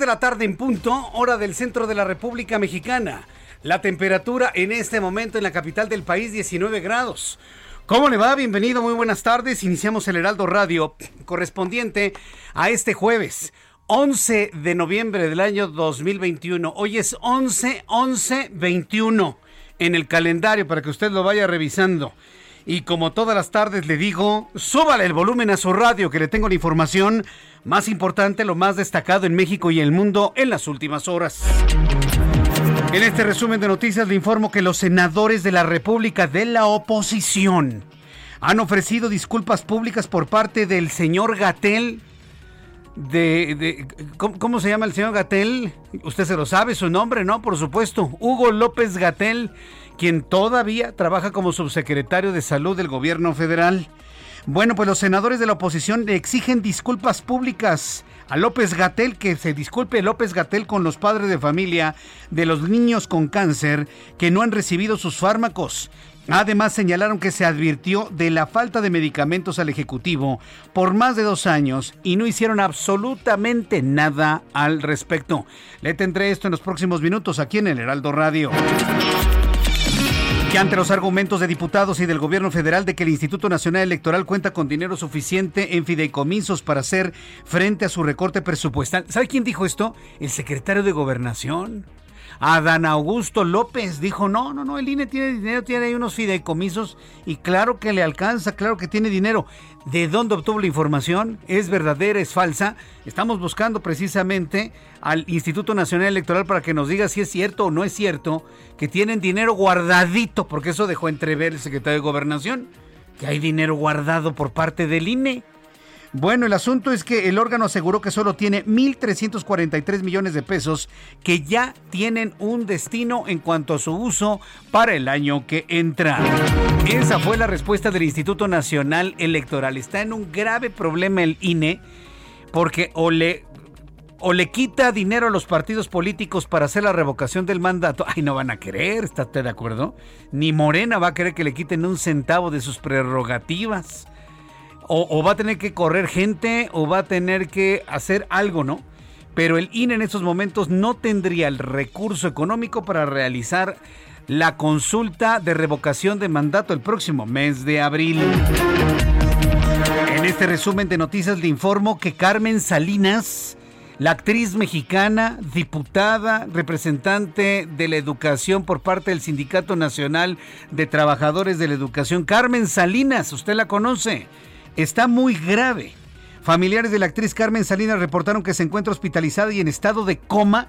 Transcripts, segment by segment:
De la tarde en punto, hora del centro de la República Mexicana. La temperatura en este momento en la capital del país, 19 grados. ¿Cómo le va? Bienvenido, muy buenas tardes. Iniciamos el Heraldo Radio correspondiente a este jueves. 11 de noviembre del año 2021. Hoy es 11, 11, 21 en el calendario para que usted lo vaya revisando. Y como todas las tardes le digo, súbale el volumen a su radio que le tengo la información más importante, lo más destacado en México y el mundo en las últimas horas. En este resumen de noticias le informo que los senadores de la República de la oposición han ofrecido disculpas públicas por parte del señor Gatel. De, ¿cómo, se llama el señor Gatel? Usted se lo sabe, su nombre, ¿no? Por supuesto, Hugo López Gatel, quien todavía trabaja como subsecretario de salud del gobierno federal. Bueno, pues los senadores de la oposición le exigen disculpas públicas a López Gatel, que se disculpe López Gatel con los padres de familia de los niños con cáncer que no han recibido sus fármacos. Además señalaron que se advirtió de la falta de medicamentos al Ejecutivo por más de dos años y no hicieron absolutamente nada al respecto. Le tendré esto en los próximos minutos aquí en el Heraldo Radio que ante los argumentos de diputados y del gobierno federal de que el Instituto Nacional Electoral cuenta con dinero suficiente en fideicomisos para hacer frente a su recorte presupuestal. ¿Sabe quién dijo esto? El secretario de Gobernación. Adán Augusto López dijo, no, no, no, el INE tiene dinero, tiene ahí unos fideicomisos y claro que le alcanza, claro que tiene dinero. ¿De dónde obtuvo la información? ¿Es verdadera, es falsa? Estamos buscando precisamente al Instituto Nacional Electoral para que nos diga si es cierto o no es cierto que tienen dinero guardadito, porque eso dejó entrever el secretario de Gobernación, que hay dinero guardado por parte del INE. Bueno, el asunto es que el órgano aseguró que solo tiene 1.343 millones de pesos que ya tienen un destino en cuanto a su uso para el año que entra. Esa fue la respuesta del Instituto Nacional Electoral. Está en un grave problema el INE porque o le o le quita dinero a los partidos políticos para hacer la revocación del mandato. Ay, no van a querer, ¿está de acuerdo? Ni Morena va a querer que le quiten un centavo de sus prerrogativas o, va a tener que correr gente o va a tener que hacer algo, ¿no? Pero el INE en estos momentos no tendría el recurso económico para realizar la consulta de revocación de mandato el próximo mes de abril. En este resumen de noticias le informo que Carmen Salinas, la actriz mexicana, diputada, representante de la educación por parte del Sindicato Nacional de Trabajadores de la Educación, Carmen Salinas, usted la conoce está muy grave. Familiares de la actriz Carmen Salinas reportaron que se encuentra hospitalizada y en estado de coma.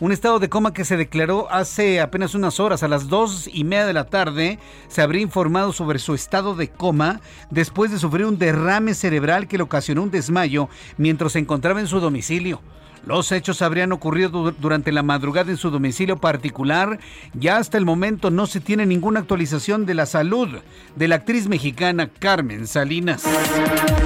Un estado de coma que se declaró hace apenas unas horas, a las dos y media de la tarde, se habría informado sobre su estado de coma después de sufrir un derrame cerebral que le ocasionó un desmayo mientras se encontraba en su domicilio. Los hechos habrían ocurrido durante la madrugada en su domicilio particular. Ya hasta el momento no se tiene ninguna actualización de la salud de la actriz mexicana Carmen Salinas.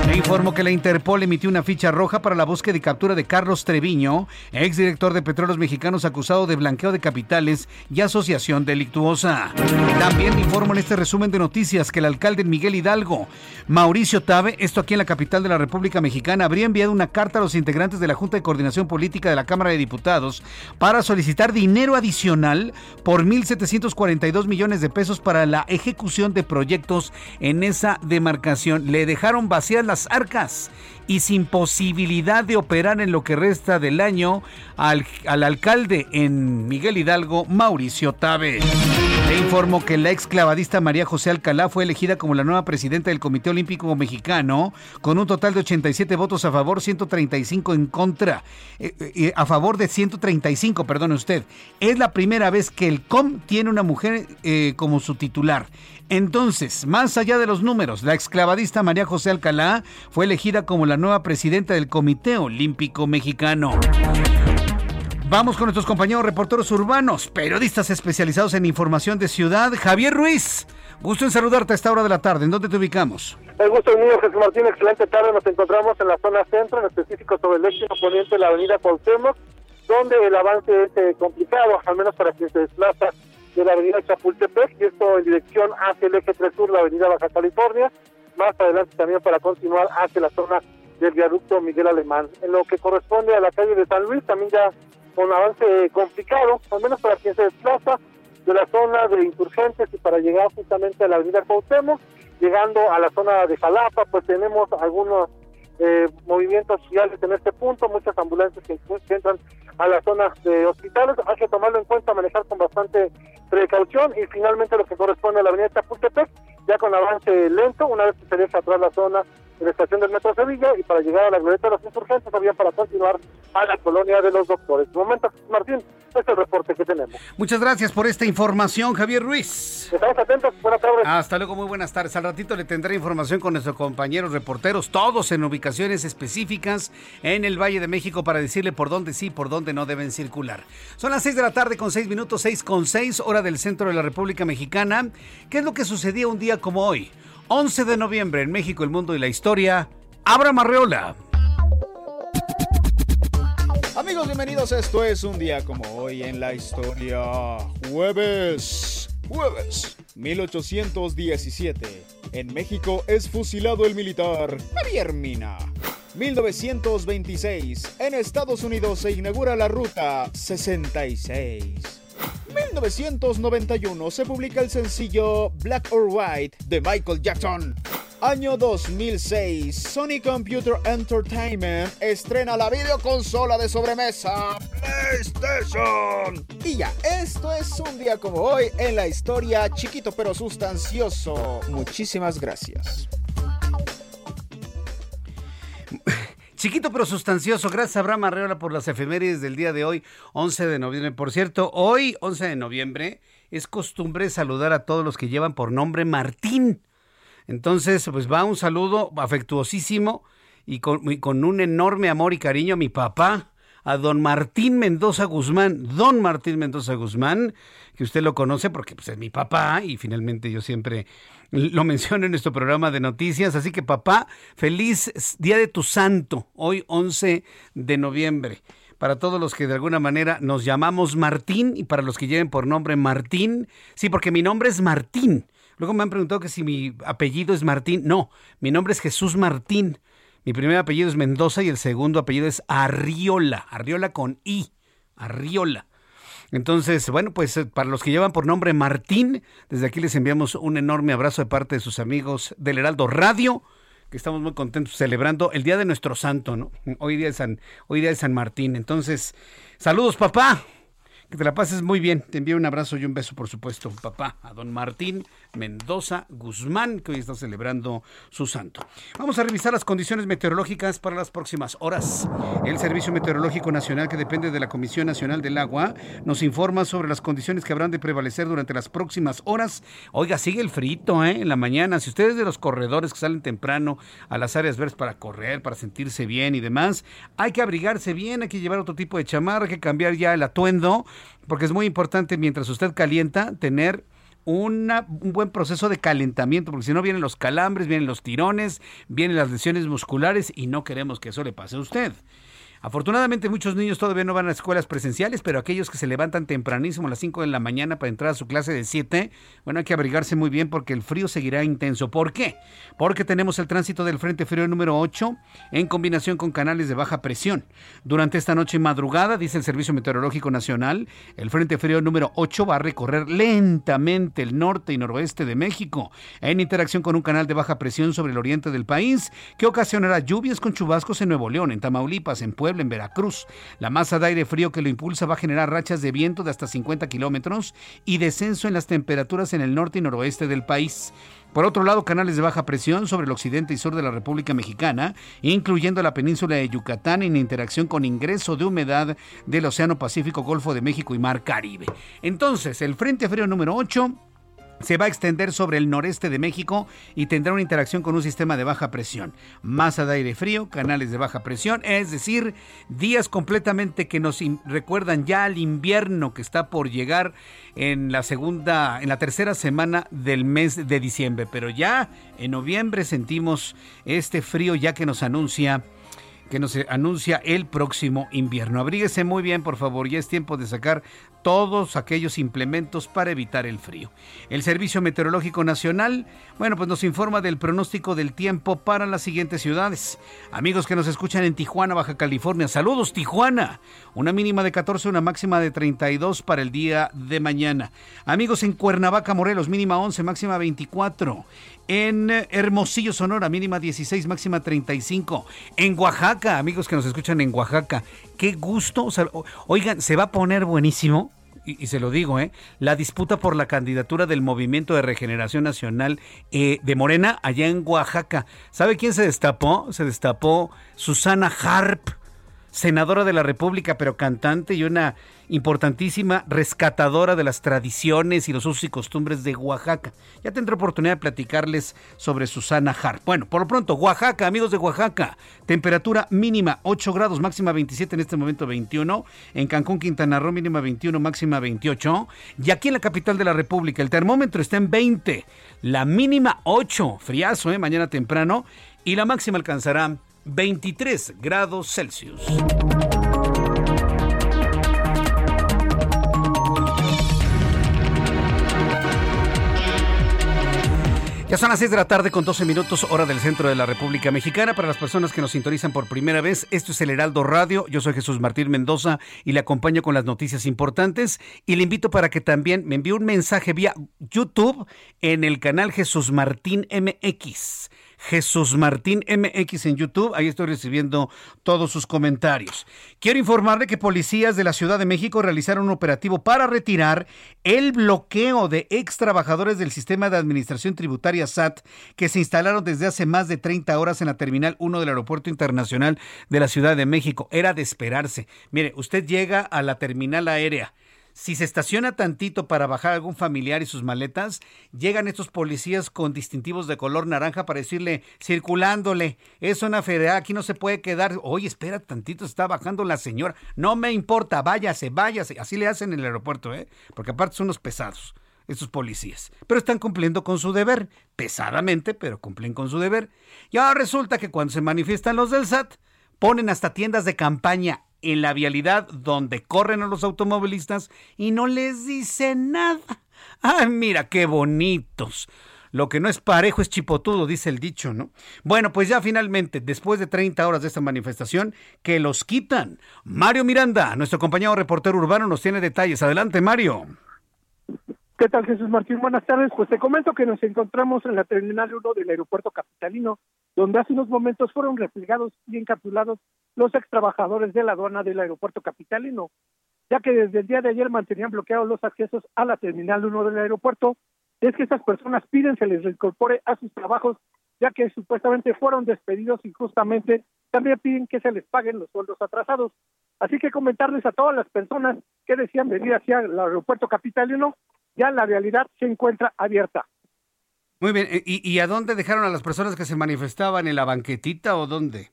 Le informo que la Interpol emitió una ficha roja para la búsqueda y captura de Carlos Treviño, exdirector de Petróleos Mexicanos acusado de blanqueo de capitales y asociación delictuosa. También informo en este resumen de noticias que el alcalde Miguel Hidalgo, Mauricio Tabe, esto aquí en la capital de la República Mexicana, habría enviado una carta a los integrantes de la Junta de Coordinación Política de la Cámara de Diputados para solicitar dinero adicional por 1.742 millones de pesos para la ejecución de proyectos en esa demarcación. Le dejaron vacías las arcas y sin posibilidad de operar en lo que resta del año al, al alcalde en Miguel Hidalgo, Mauricio Tabe. Le informo que la ex clavadista María José Alcalá fue elegida como la nueva presidenta del Comité Olímpico Mexicano con un total de 87 votos a favor, 135 en contra. Eh, eh, a favor de 135, perdone usted. Es la primera vez que el COM tiene una mujer eh, como su titular. Entonces, más allá de los números, la exclavadista María José Alcalá fue elegida como la nueva presidenta del Comité Olímpico Mexicano. Vamos con nuestros compañeros reporteros urbanos, periodistas especializados en información de ciudad. Javier Ruiz, gusto en saludarte a esta hora de la tarde. ¿En dónde te ubicamos? El gusto es mío, Jesús Martín. Excelente tarde. Nos encontramos en la zona centro, en específico sobre el eje oponente de la avenida Cuauhtémoc, donde el avance es eh, complicado, al menos para quien se desplaza de la avenida Chapultepec, y esto en dirección hacia el eje 3 sur, la avenida Baja California. Más adelante también para continuar hacia la zona del viaducto Miguel Alemán. En lo que corresponde a la calle de San Luis, también ya con avance complicado, al menos para quien se desplaza de la zona de insurgentes y para llegar justamente a la avenida Cuauhtémoc, llegando a la zona de Jalapa, pues tenemos algunos eh, movimientos sociales en este punto, muchas ambulancias que, entran a la zona de hospitales, hay que tomarlo en cuenta, manejar con bastante precaución. Y finalmente lo que corresponde a la avenida Chapultepec, ya con avance lento, una vez que se deja la zona de la estación del Metro Sevilla y para llegar a la glorieta de los insurgentes, había para continuar a la colonia de los doctores. De momento, Martín, este es el reporte que tenemos. Muchas gracias por esta información, Javier Ruiz. Estamos atentos, buenas tardes. Hasta luego, muy buenas tardes. Al ratito le tendré información con nuestros compañeros reporteros, todos en ubicaciones específicas en el Valle de México para decirle por dónde sí, por dónde no deben circular. Son las 6 de la tarde con 6 minutos, 6 con 6, hora del centro de la República Mexicana. ¿Qué es lo que sucedía un día como hoy? 11 de noviembre en México, el mundo y la historia. Abra Marreola. Amigos, bienvenidos. Esto es un día como hoy en la historia. Jueves. Jueves. 1817. En México es fusilado el militar Javier Mina. 1926. En Estados Unidos se inaugura la ruta 66. 1991 se publica el sencillo Black or White de Michael Jackson. Año 2006, Sony Computer Entertainment estrena la videoconsola de sobremesa PlayStation. Y ya, esto es un día como hoy en la historia chiquito pero sustancioso. Muchísimas gracias. Chiquito pero sustancioso. Gracias Abraham Arreola por las efemérides del día de hoy, 11 de noviembre. Por cierto, hoy, 11 de noviembre, es costumbre saludar a todos los que llevan por nombre Martín. Entonces, pues va un saludo afectuosísimo y con, y con un enorme amor y cariño a mi papá, a don Martín Mendoza Guzmán. Don Martín Mendoza Guzmán, que usted lo conoce porque pues, es mi papá y finalmente yo siempre lo menciono en nuestro programa de noticias. Así que papá, feliz Día de tu Santo, hoy 11 de noviembre. Para todos los que de alguna manera nos llamamos Martín y para los que lleven por nombre Martín, sí, porque mi nombre es Martín. Luego me han preguntado que si mi apellido es Martín. No, mi nombre es Jesús Martín. Mi primer apellido es Mendoza y el segundo apellido es Arriola. Arriola con I. Arriola. Entonces, bueno, pues eh, para los que llevan por nombre Martín, desde aquí les enviamos un enorme abrazo de parte de sus amigos del Heraldo Radio, que estamos muy contentos celebrando el Día de nuestro Santo, ¿no? Hoy día de San, hoy día de San Martín. Entonces, saludos, papá. Que te la pases muy bien. Te envío un abrazo y un beso, por supuesto, papá, a don Martín Mendoza Guzmán, que hoy está celebrando su santo. Vamos a revisar las condiciones meteorológicas para las próximas horas. El Servicio Meteorológico Nacional, que depende de la Comisión Nacional del Agua, nos informa sobre las condiciones que habrán de prevalecer durante las próximas horas. Oiga, sigue el frito ¿eh? en la mañana. Si ustedes de los corredores que salen temprano a las áreas verdes para correr, para sentirse bien y demás, hay que abrigarse bien, hay que llevar otro tipo de chamarra, hay que cambiar ya el atuendo, porque es muy importante mientras usted calienta tener un buen proceso de calentamiento, porque si no vienen los calambres, vienen los tirones, vienen las lesiones musculares y no queremos que eso le pase a usted. Afortunadamente muchos niños todavía no van a escuelas presenciales, pero aquellos que se levantan tempranísimo a las 5 de la mañana para entrar a su clase de 7, bueno, hay que abrigarse muy bien porque el frío seguirá intenso. ¿Por qué? Porque tenemos el tránsito del Frente Frío número 8 en combinación con canales de baja presión. Durante esta noche y madrugada, dice el Servicio Meteorológico Nacional, el Frente Frío número 8 va a recorrer lentamente el norte y noroeste de México en interacción con un canal de baja presión sobre el oriente del país que ocasionará lluvias con chubascos en Nuevo León, en Tamaulipas, en Puebla, en Veracruz. La masa de aire frío que lo impulsa va a generar rachas de viento de hasta 50 kilómetros y descenso en las temperaturas en el norte y noroeste del país. Por otro lado, canales de baja presión sobre el occidente y sur de la República Mexicana, incluyendo la península de Yucatán en interacción con ingreso de humedad del Océano Pacífico, Golfo de México y Mar Caribe. Entonces, el Frente Frío número 8 se va a extender sobre el noreste de México y tendrá una interacción con un sistema de baja presión. Masa de aire frío, canales de baja presión, es decir, días completamente que nos recuerdan ya al invierno que está por llegar en la segunda, en la tercera semana del mes de diciembre. Pero ya en noviembre sentimos este frío ya que nos anuncia que nos anuncia el próximo invierno. Abríguese muy bien, por favor, ya es tiempo de sacar todos aquellos implementos para evitar el frío. El Servicio Meteorológico Nacional, bueno, pues nos informa del pronóstico del tiempo para las siguientes ciudades. Amigos que nos escuchan en Tijuana, Baja California, saludos Tijuana. Una mínima de 14, una máxima de 32 para el día de mañana. Amigos en Cuernavaca, Morelos, mínima 11, máxima 24. En Hermosillo, Sonora, mínima 16, máxima 35. En Oaxaca, amigos que nos escuchan en Oaxaca, qué gusto. oigan, se va a poner buenísimo. Y, se lo digo, ¿eh? La disputa por la candidatura del Movimiento de Regeneración Nacional eh, de Morena allá en Oaxaca. ¿Sabe quién se destapó? Se destapó Susana Harp senadora de la República, pero cantante y una importantísima rescatadora de las tradiciones y los usos y costumbres de Oaxaca. Ya tendré oportunidad de platicarles sobre Susana Hart. Bueno, por lo pronto, Oaxaca, amigos de Oaxaca, temperatura mínima 8 grados, máxima 27, en este momento 21. En Cancún, Quintana Roo, mínima 21, máxima 28. Y aquí en la capital de la República, el termómetro está en 20, la mínima 8, friazo, ¿eh? mañana temprano, y la máxima alcanzará 23 grados Celsius. Ya son las 6 de la tarde con 12 minutos hora del centro de la República Mexicana. Para las personas que nos sintonizan por primera vez, esto es el Heraldo Radio. Yo soy Jesús Martín Mendoza y le acompaño con las noticias importantes. Y le invito para que también me envíe un mensaje vía YouTube en el canal Jesús Martín MX. Jesús Martín MX en YouTube. Ahí estoy recibiendo todos sus comentarios. Quiero informarle que policías de la Ciudad de México realizaron un operativo para retirar el bloqueo de ex trabajadores del sistema de administración tributaria SAT que se instalaron desde hace más de 30 horas en la Terminal 1 del Aeropuerto Internacional de la Ciudad de México. Era de esperarse. Mire, usted llega a la terminal aérea si se estaciona tantito para bajar algún familiar y sus maletas, llegan estos policías con distintivos de color naranja para decirle, circulándole, es una federal, aquí no se puede quedar. Oye, espera tantito, está bajando la señora. No me importa, váyase, váyase. Así le hacen en el aeropuerto, ¿eh? Porque aparte son unos pesados estos policías. Pero están cumpliendo con su deber, pesadamente, pero cumplen con su deber. Y ahora resulta que cuando se manifiestan los del SAT, ponen hasta tiendas de campaña en la vialidad donde corren a los automovilistas y no les dice nada. ¡Ay, mira qué bonitos! Lo que no es parejo es chipotudo, dice el dicho, ¿no? Bueno, pues ya finalmente, después de 30 horas de esta manifestación, que los quitan. Mario Miranda, nuestro compañero reportero urbano, nos tiene detalles. Adelante, Mario. ¿Qué tal, Jesús Martín? Buenas tardes. Pues te comento que nos encontramos en la Terminal 1 del Aeropuerto Capitalino, donde hace unos momentos fueron replegados y encapsulados los ex trabajadores de la aduana del Aeropuerto Capitalino, ya que desde el día de ayer mantenían bloqueados los accesos a la Terminal 1 del aeropuerto es que estas personas piden se les reincorpore a sus trabajos, ya que supuestamente fueron despedidos y justamente también piden que se les paguen los sueldos atrasados. Así que comentarles a todas las personas que decían venir hacia el aeropuerto capitalino, ya la realidad se encuentra abierta. Muy bien, ¿Y, ¿y a dónde dejaron a las personas que se manifestaban? ¿En la banquetita o dónde?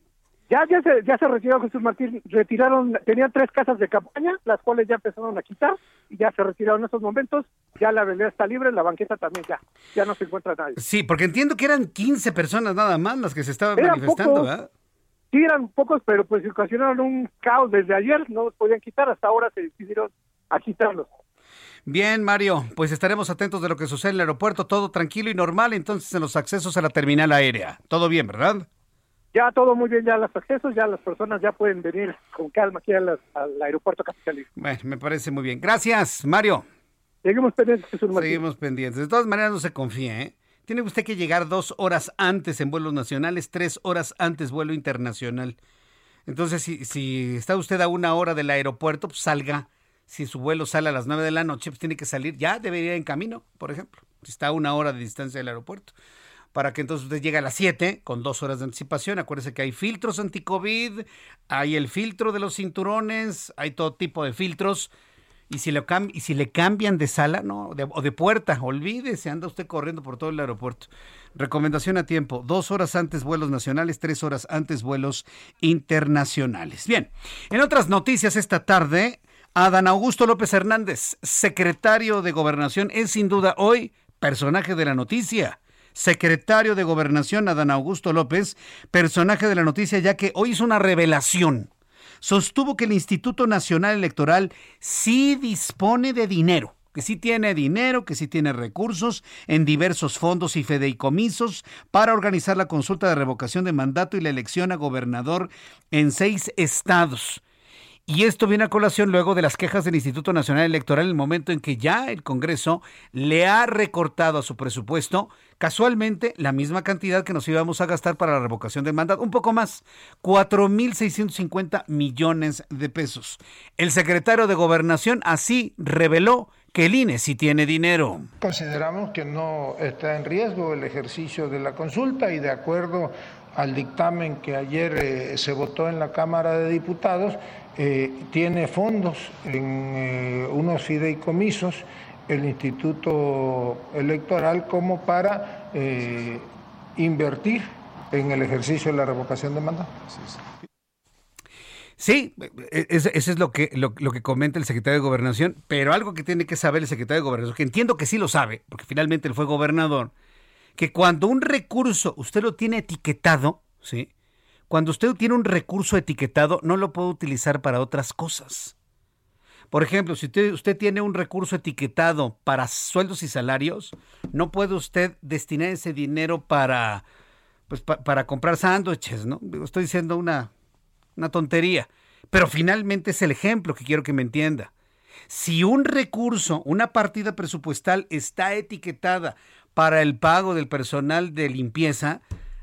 Ya, ya se, ya se retiró Jesús Martín, retiraron, tenían tres casas de campaña, las cuales ya empezaron a quitar y ya se retiraron en estos momentos, ya la avenida está libre, la banqueta también ya, ya no se encuentra nadie. Sí, porque entiendo que eran 15 personas nada más las que se estaban manifestando, ¿verdad? Sí, eran pocos, pero pues ocasionaron un caos desde ayer, no los podían quitar, hasta ahora se decidieron a quitarlos. Bien, Mario, pues estaremos atentos de lo que sucede en el aeropuerto, todo tranquilo y normal, entonces en los accesos a la terminal aérea. Todo bien, ¿verdad? ya todo muy bien, ya los accesos, ya las personas ya pueden venir con calma aquí al, aeropuerto capitalino. Bueno, me parece muy bien. Gracias, Mario. Seguimos pendientes, Jesús Seguimos pendientes. De todas maneras, no se confíe, ¿eh? Tiene usted que llegar dos horas antes en vuelos nacionales, tres horas antes vuelo internacional. Entonces, si, si está usted a una hora del aeropuerto, pues salga. Si su vuelo sale a las nueve de la noche, pues tiene que salir. Ya debería ir en camino, por ejemplo. Si está a una hora de distancia del aeropuerto para que entonces usted llegue a las 7 con dos horas de anticipación. Acuérdese que hay filtros anti-COVID, hay el filtro de los cinturones, hay todo tipo de filtros. Y si, le y si le cambian de sala no o de puerta, olvídese, anda usted corriendo por todo el aeropuerto. Recomendación a tiempo, dos horas antes vuelos nacionales, tres horas antes vuelos internacionales. Bien, en otras noticias esta tarde, Adán Augusto López Hernández, secretario de Gobernación, es sin duda hoy personaje de la noticia secretario de Gobernación, Adán Augusto López, personaje de la noticia, ya que hoy hizo una revelación. Sostuvo que el Instituto Nacional Electoral sí dispone de dinero, que sí tiene dinero, que sí tiene recursos en diversos fondos y fideicomisos para organizar la consulta de revocación de mandato y la elección a gobernador en seis estados. Y esto viene a colación luego de las quejas del Instituto Nacional Electoral en el momento en que ya el Congreso le ha recortado a su presupuesto casualmente la misma cantidad que nos íbamos a gastar para la revocación del mandato, un poco más, 4.650 millones de pesos. El secretario de Gobernación así reveló que el INE sí tiene dinero. Consideramos que no está en riesgo el ejercicio de la consulta y de acuerdo al dictamen que ayer eh, se votó en la Cámara de Diputados, eh, tiene fondos en eh, unos fideicomisos el Instituto Electoral como para eh, invertir en el ejercicio de la revocación de mandato. Sí, e, eso es lo que, lo, que comenta el secretario de Gobernación, pero algo que tiene que saber el secretario de Gobernación, que entiendo que sí lo sabe, porque finalmente él fue gobernador, que cuando un recurso usted lo tiene etiquetado, ¿sí? Cuando usted tiene un recurso etiquetado, no lo puede utilizar para otras cosas. Por ejemplo, si usted, tiene un recurso etiquetado para sueldos y salarios, no puede usted destinar ese dinero para, pues, para comprar sándwiches, ¿no? Estoy diciendo una, una tontería, pero finalmente es el ejemplo que quiero que me entienda. Si un recurso, una partida presupuestal está etiquetada para el pago del personal de limpieza,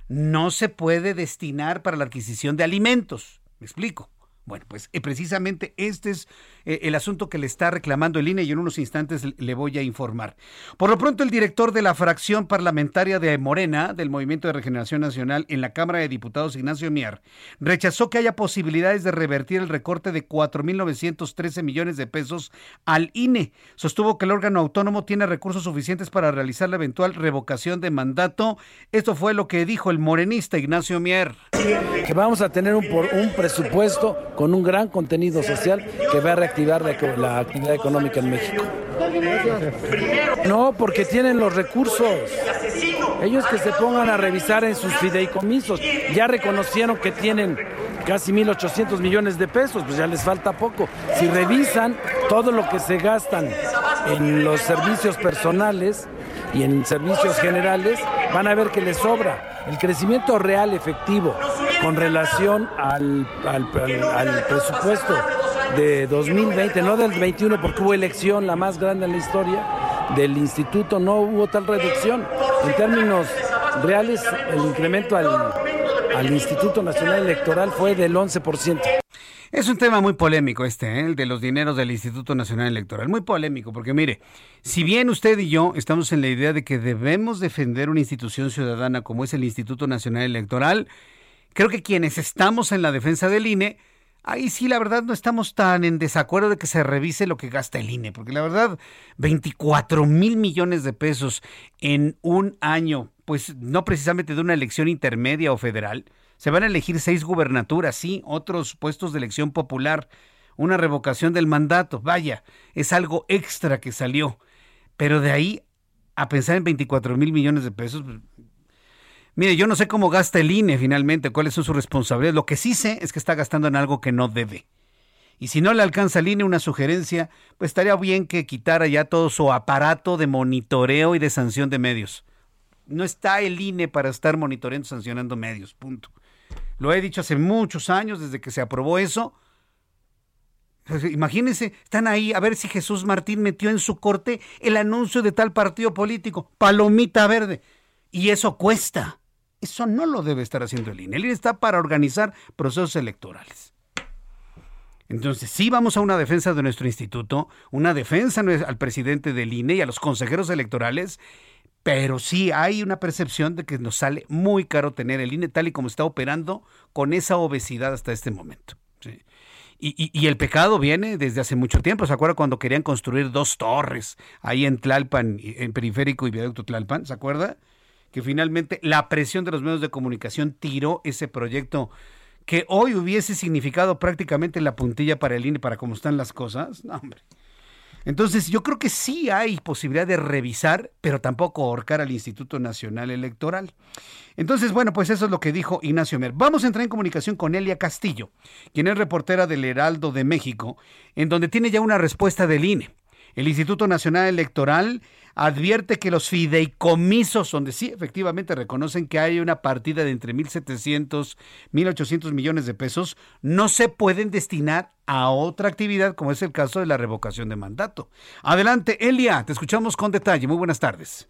no se puede destinar para la adquisición de alimentos. ¿Me explico? Bueno, pues eh, precisamente este es el asunto que le está reclamando el INE y en unos instantes le voy a informar. Por lo pronto, el director de la fracción parlamentaria de Morena, del Movimiento de Regeneración Nacional en la Cámara de Diputados, Ignacio Mier, rechazó que haya posibilidades de revertir el recorte de 4.913 millones de pesos al INE. Sostuvo que el órgano autónomo tiene recursos suficientes para realizar la eventual revocación de mandato. Esto fue lo que dijo el morenista Ignacio Mier. Que vamos a tener un, un presupuesto con un gran contenido social que va a reactivar la, actividad económica en México. No, porque tienen los recursos. Ellos que se pongan a revisar en sus fideicomisos. Ya reconocieron que tienen casi 1.800 millones de pesos, pues ya les falta poco. Si revisan todo lo que se gastan en los servicios personales y en servicios generales, van a ver que les sobra. El crecimiento real efectivo con relación al, al, presupuesto de 2020, no del 21 porque hubo elección, la más grande en la historia del instituto, no hubo tal reducción. En términos reales, el incremento al, al Instituto Nacional Electoral fue del 11%. Es un tema muy polémico este, ¿eh? el de los dineros del Instituto Nacional Electoral. Muy polémico, porque mire, si bien usted y yo estamos en la idea de que debemos defender una institución ciudadana como es el Instituto Nacional Electoral, creo que quienes estamos en la defensa del INE, ahí sí la verdad no estamos tan en desacuerdo de que se revise lo que gasta el INE, porque la verdad, 24 mil millones de pesos en un año, pues no precisamente de una elección intermedia o federal, se van a elegir seis gubernaturas, sí, otros puestos de elección popular, una revocación del mandato. Vaya, es algo extra que salió. Pero de ahí a pensar en 24 mil millones de pesos. Mire, yo no sé cómo gasta el INE finalmente, cuáles son sus responsabilidades. Lo que sí sé es que está gastando en algo que no debe. Y si no le alcanza al INE una sugerencia, pues estaría bien que quitara ya todo su aparato de monitoreo y de sanción de medios. No está el INE para estar monitoreando y sancionando medios, punto. Lo he dicho hace muchos años, desde que se aprobó eso. Pues, imagínense, están ahí a ver si Jesús Martín metió en su corte el anuncio de tal partido político, palomita verde. Y eso cuesta. Eso no lo debe estar haciendo el INE. El INE está para organizar procesos electorales. Entonces, sí vamos a una defensa de nuestro instituto, una defensa al presidente del INE y a los consejeros electorales, pero sí hay una percepción de que nos sale muy caro tener el INE tal y como está operando con esa obesidad hasta este momento. Y, el pecado viene desde hace mucho tiempo. ¿Se acuerda cuando querían construir dos torres ahí en Tlalpan, en Periférico y Viaducto Tlalpan? ¿Se acuerda? Que finalmente la presión de los medios de comunicación tiró ese proyecto que hoy hubiese significado prácticamente la puntilla para el INE, para cómo están las cosas. No, hombre. Entonces, yo creo que sí hay posibilidad de revisar, pero tampoco ahorcar al Instituto Nacional Electoral. Entonces, bueno, pues eso es lo que dijo Ignacio Mer. Vamos a entrar en comunicación con Elia Castillo, quien es reportera del Heraldo de México, en donde tiene ya una respuesta del INE. El Instituto Nacional Electoral advierte que los fideicomisos, donde sí efectivamente reconocen que hay una partida de entre 1.700, 1.800 millones de pesos, no se pueden destinar a otra actividad, como es el caso de la revocación de mandato. Adelante, Elia, te escuchamos con detalle. Muy buenas tardes.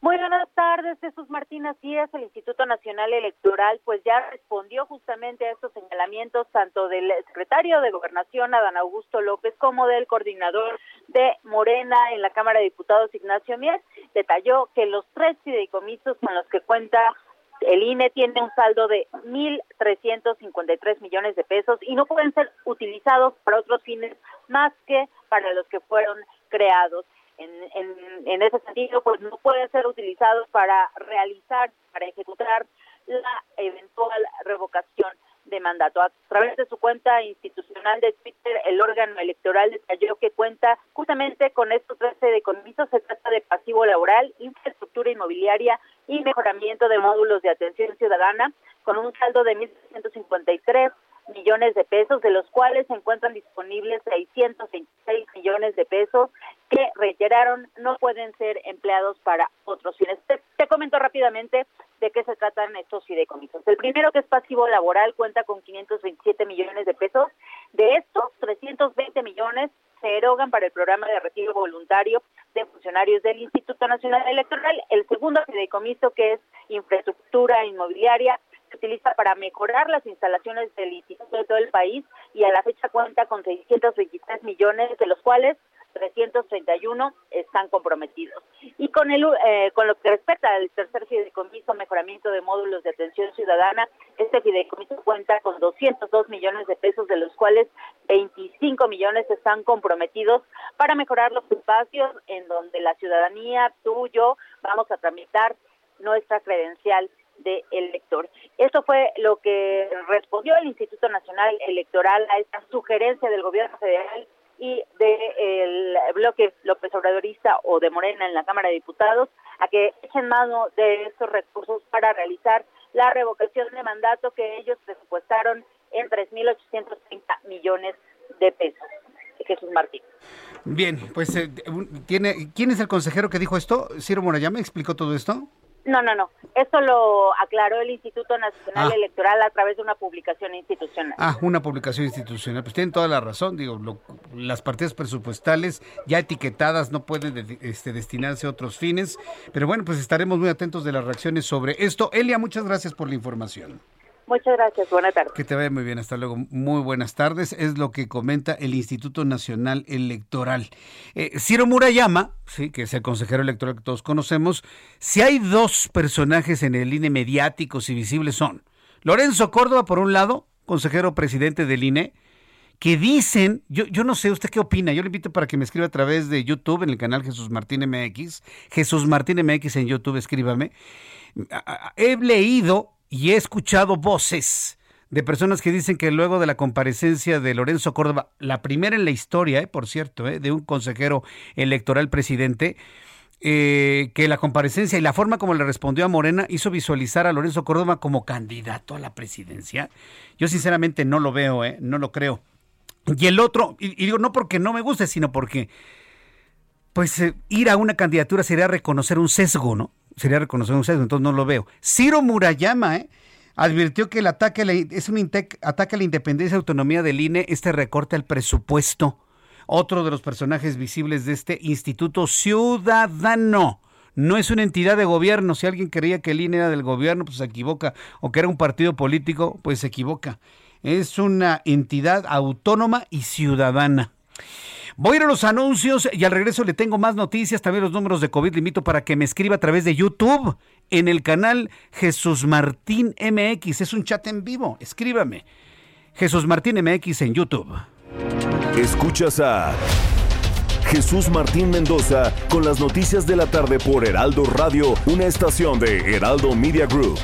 Muy buenas tardes, Jesús Martín. Así es, el Instituto Nacional Electoral pues ya respondió justamente a estos señalamientos tanto del secretario de Gobernación, Adán Augusto López, como del coordinador de Morena en la Cámara de Diputados, Ignacio Mier. Detalló que los tres fideicomisos con los que cuenta el INE tiene un saldo de 1.353 millones de pesos y no pueden ser utilizados para otros fines más que para los que fueron creados en, en, ese sentido, pues no pueden ser utilizados para realizar, para ejecutar la eventual revocación de mandato. A través de su cuenta institucional de Twitter, el órgano electoral detalló que cuenta justamente con estos 13 de comisos. Se trata de pasivo laboral, infraestructura inmobiliaria y mejoramiento de módulos de atención ciudadana, con un saldo de 1.353 millones de pesos, de los cuales se encuentran disponibles 626 millones de pesos que reiteraron no pueden ser empleados para otros fines. Te, comento rápidamente de qué se tratan estos fideicomisos. El primero, que es pasivo laboral, cuenta con 527 millones de pesos. De estos, 320 millones se erogan para el programa de retiro voluntario de funcionarios del Instituto Nacional Electoral. El segundo fideicomiso, que es infraestructura inmobiliaria, utiliza para mejorar las instalaciones del instituto de todo el país y a la fecha cuenta con 623 millones, de los cuales 331 están comprometidos. Y con el eh, con lo que respecta al tercer fideicomiso mejoramiento de módulos de atención ciudadana, este fideicomiso cuenta con 202 millones de pesos, de los cuales 25 millones están comprometidos para mejorar los espacios en donde la ciudadanía, tú, yo, vamos a tramitar nuestra credencial de elector. Esto fue lo que respondió el Instituto Nacional Electoral a esta sugerencia del gobierno federal y del bloque López Obradorista o de Morena en la Cámara de Diputados a que echen mano de estos recursos para realizar la revocación de mandato que ellos presupuestaron en 3.830 millones de pesos. Jesús Martín. Bien, pues eh, tiene, ¿quién es el consejero que dijo esto? Ciro Morayama explicó todo esto. No, no, no. Esto lo aclaró el Instituto Nacional ah. Electoral a través de una publicación institucional. Ah, una publicación institucional. Pues tienen toda la razón. Digo, las partidas presupuestales ya etiquetadas no pueden este, destinarse a otros fines. Pero bueno, pues estaremos muy atentos de las reacciones sobre esto. Elia, muchas gracias por la información. Muchas gracias, buenas tardes. Que te vaya muy bien, hasta luego. Muy buenas tardes. Es lo que comenta el Instituto Nacional Electoral. Eh, Ciro Murayama, sí, que es el consejero electoral que todos conocemos, si hay dos personajes en el INE mediáticos y visibles son Lorenzo Córdoba, por un lado, consejero presidente del INE, que dicen, yo, yo no sé, ¿usted qué opina? Yo le invito para que me escriba a través de YouTube en el canal Jesús Martín MX. Jesús Martín MX en YouTube, escríbame. He leído y he escuchado voces de personas que dicen que luego de la comparecencia de Lorenzo Córdoba, la primera en la historia, eh, por cierto, eh, de un consejero electoral presidente, eh, que la comparecencia y la forma como le respondió a Morena hizo visualizar a Lorenzo Córdoba como candidato a la presidencia. Yo sinceramente no lo veo, eh, no lo creo. Y el otro, y, digo no porque no me guste, sino porque pues eh, ir a una candidatura sería reconocer un sesgo, ¿no? Sería reconocer un sesgo, entonces no lo veo. Ciro Murayama, ¿eh? advirtió que el ataque es un ataque a la independencia y autonomía del INE, este recorte al presupuesto. Otro de los personajes visibles de este Instituto Ciudadano. No es una entidad de gobierno. Si alguien creía que el INE era del gobierno, pues se equivoca. O que era un partido político, pues se equivoca es una entidad autónoma y ciudadana. Voy a ir a los anuncios y al regreso le tengo más noticias, también los números de COVID. Le invito para que me escriba a través de YouTube en el canal Jesús Martín MX. Es un chat en vivo. Escríbame. Jesús Martín MX en YouTube. Escuchas a Jesús Martín Mendoza con las noticias de la tarde por Heraldo Radio, una estación de Heraldo Media Group.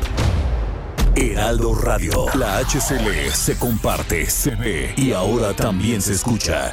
Heraldo Radio. La HCL se comparte, se ve y ahora también se escucha.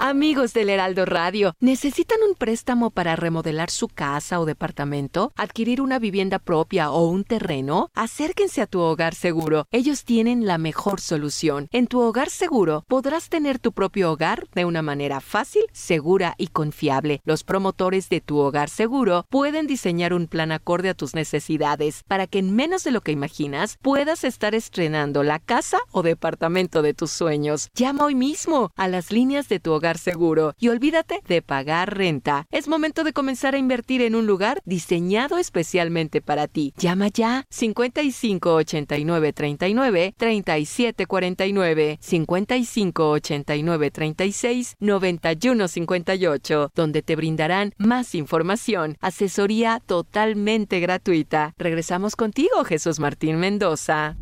Amigos del Heraldo Radio, ¿necesitan un préstamo para remodelar su casa o departamento? ¿Adquirir una vivienda propia o un terreno? Acérquense a tu hogar seguro. Ellos tienen la mejor solución. En tu hogar seguro podrás tener tu propio hogar de una manera fácil, segura y confiable. Los promotores de tu hogar seguro pueden diseñar un plan acorde a tus necesidades para que en menos de lo que imaginas puedas estar estrenando la casa o departamento de tus sueños. Llama hoy mismo a las líneas de tu hogar seguro y olvídate de pagar renta. Es momento de comenzar a invertir en un lugar diseñado especialmente para ti. Llama ya 55 89 39 37 49 55 89 36 91 58 donde te brindarán más información, asesoría totalmente gratuita. Regresamos contigo, Jesús Martín Mendoza.